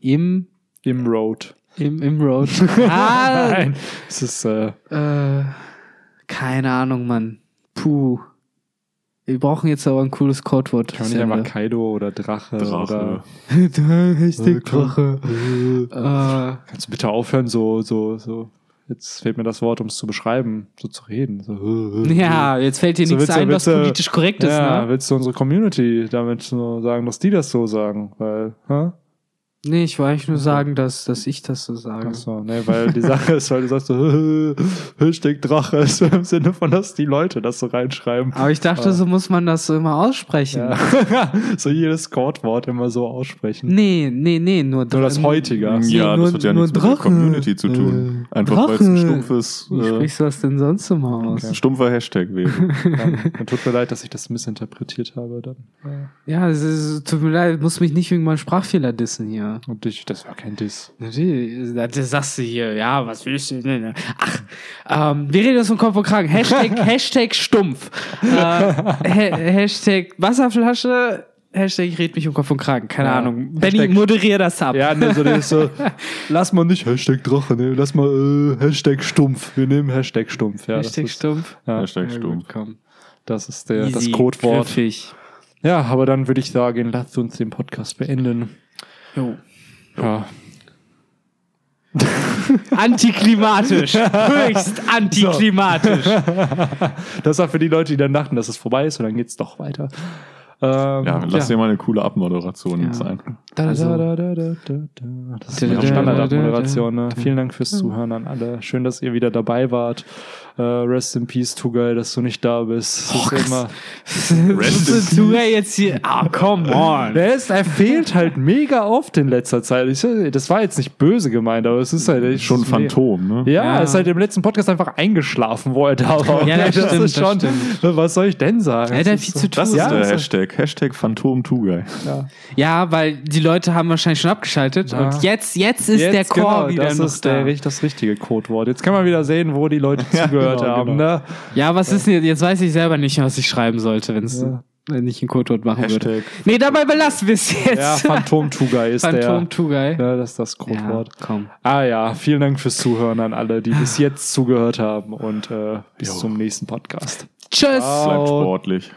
Im, Im Road. im, im Road. ah, Nein. Es ist, äh, äh, keine Ahnung, Mann. Puh. Wir brauchen jetzt aber ein cooles Codewort. kann man nicht einfach Kaido oder Drache, Drache. oder. Hashtag Drache. Äh, Äh, Kannst du bitte aufhören, so, so, so jetzt fehlt mir das Wort, um es zu beschreiben, so zu reden. So, Ja, jetzt fällt dir So nichts ein, was willst du- politisch korrekt ist, ja, ne? willst du unsere Community damit so sagen, dass die das so sagen? Weil, hä? Nee, ich wollte eigentlich nur sagen, dass, dass ich das so sage. Achso, ne, weil die Sache ist, weil du sagst so, Hashtag Drache ist so im Sinne von, dass die Leute das so reinschreiben. Aber ich dachte, so muss man das so immer aussprechen. Ja. so jedes Codewort immer so aussprechen. Nee, nee, nee, nur, Nur das heutige. Ja, nur- das hat ja nur nichts mit der Drache. Community zu tun. Äh, Einfach weil es ein Drache. stumpfes, Wie äh, sprichst du das denn sonst immer aus? ein stumpfer Hashtag wäre. Dann tut mir leid, dass ich das missinterpretiert habe. Dann. Ja, es ist, tut mir leid, muss mich nicht wegen meinem Sprachfehler dissen hier. Und ich, das war kein Diss. Natürlich, das sagst du hier, ja, was willst du denn? Ach, ähm, wir reden jetzt von Kopf und Kragen. Hashtag, Hashtag stumpf. Äh, ha Hashtag Wasserflasche, Hashtag ich red mich um Kopf und Kragen. Keine Ja. Ahnung. Benny, moderier das ab. Ja, ne, so, das ist so, lass mal nicht Hashtag Drache, ne, lass mal äh, Hashtag Stumpf. Wir nehmen Hashtag Stumpf. Ja, Hashtag das ist, stumpf. ja, Hashtag Ja, stumpf. gut, komm. das ist der, das Easy, Codewort. griffig. Ja, aber dann würde ich sagen, lasst uns den Podcast beenden. Jo. Ja. Antiklimatisch. Höchst antiklimatisch. Das war für die Leute, die dann dachten, dass es vorbei ist und dann geht's doch weiter. Ähm, Ja, lass dir mal eine coole Abmoderation Ja. sein. Also- Da, da, da, da, da, da. Das ist eine da, Standardabmoderation. da, Ne? Vielen Dank fürs Zuhören an alle. Schön, dass ihr wieder dabei wart. Äh, rest in peace, Tugay, dass du nicht da bist. Es ist immer. Rest in Das tut er jetzt hier. Ah, come on. Der ist, er fehlt halt mega oft in letzter Zeit. Ich, das war jetzt nicht böse gemeint, aber es ist halt Schon ein Phantom, ne? Ja, Ja. er ist halt im letzten Podcast einfach eingeschlafen, wo er da war. Ja, das stimmt, ist das schon. stimmt. Was soll ich denn sagen? Er hat ja Das viel ist zu tun. Das ist Ja, der das ist- Hashtag. Hashtag Phantom Tugai. Ja. Ja, weil die Leute haben wahrscheinlich schon abgeschaltet Ja. und jetzt, jetzt ist Jetzt, der Chor genau, wieder das noch ist da. der, das richtige Codewort. Jetzt kann man wieder sehen, wo die Leute zugehört genau, haben. genau. Ne? Ja, was ist denn jetzt? Jetzt weiß ich selber nicht, was ich schreiben sollte, wenn es Ja. wenn ich ein Codewort machen würde. Hashtag. Nee, dabei belassen wir es jetzt. Ja, Phantom Tugai ist Phantom der. Tugai. Ja, das ist das Ja, Codewort. komm. Ah ja, vielen Dank fürs Zuhören an alle, die bis jetzt zugehört haben und äh, bis Jo. zum nächsten Podcast. Tschüss. Bleibt sportlich.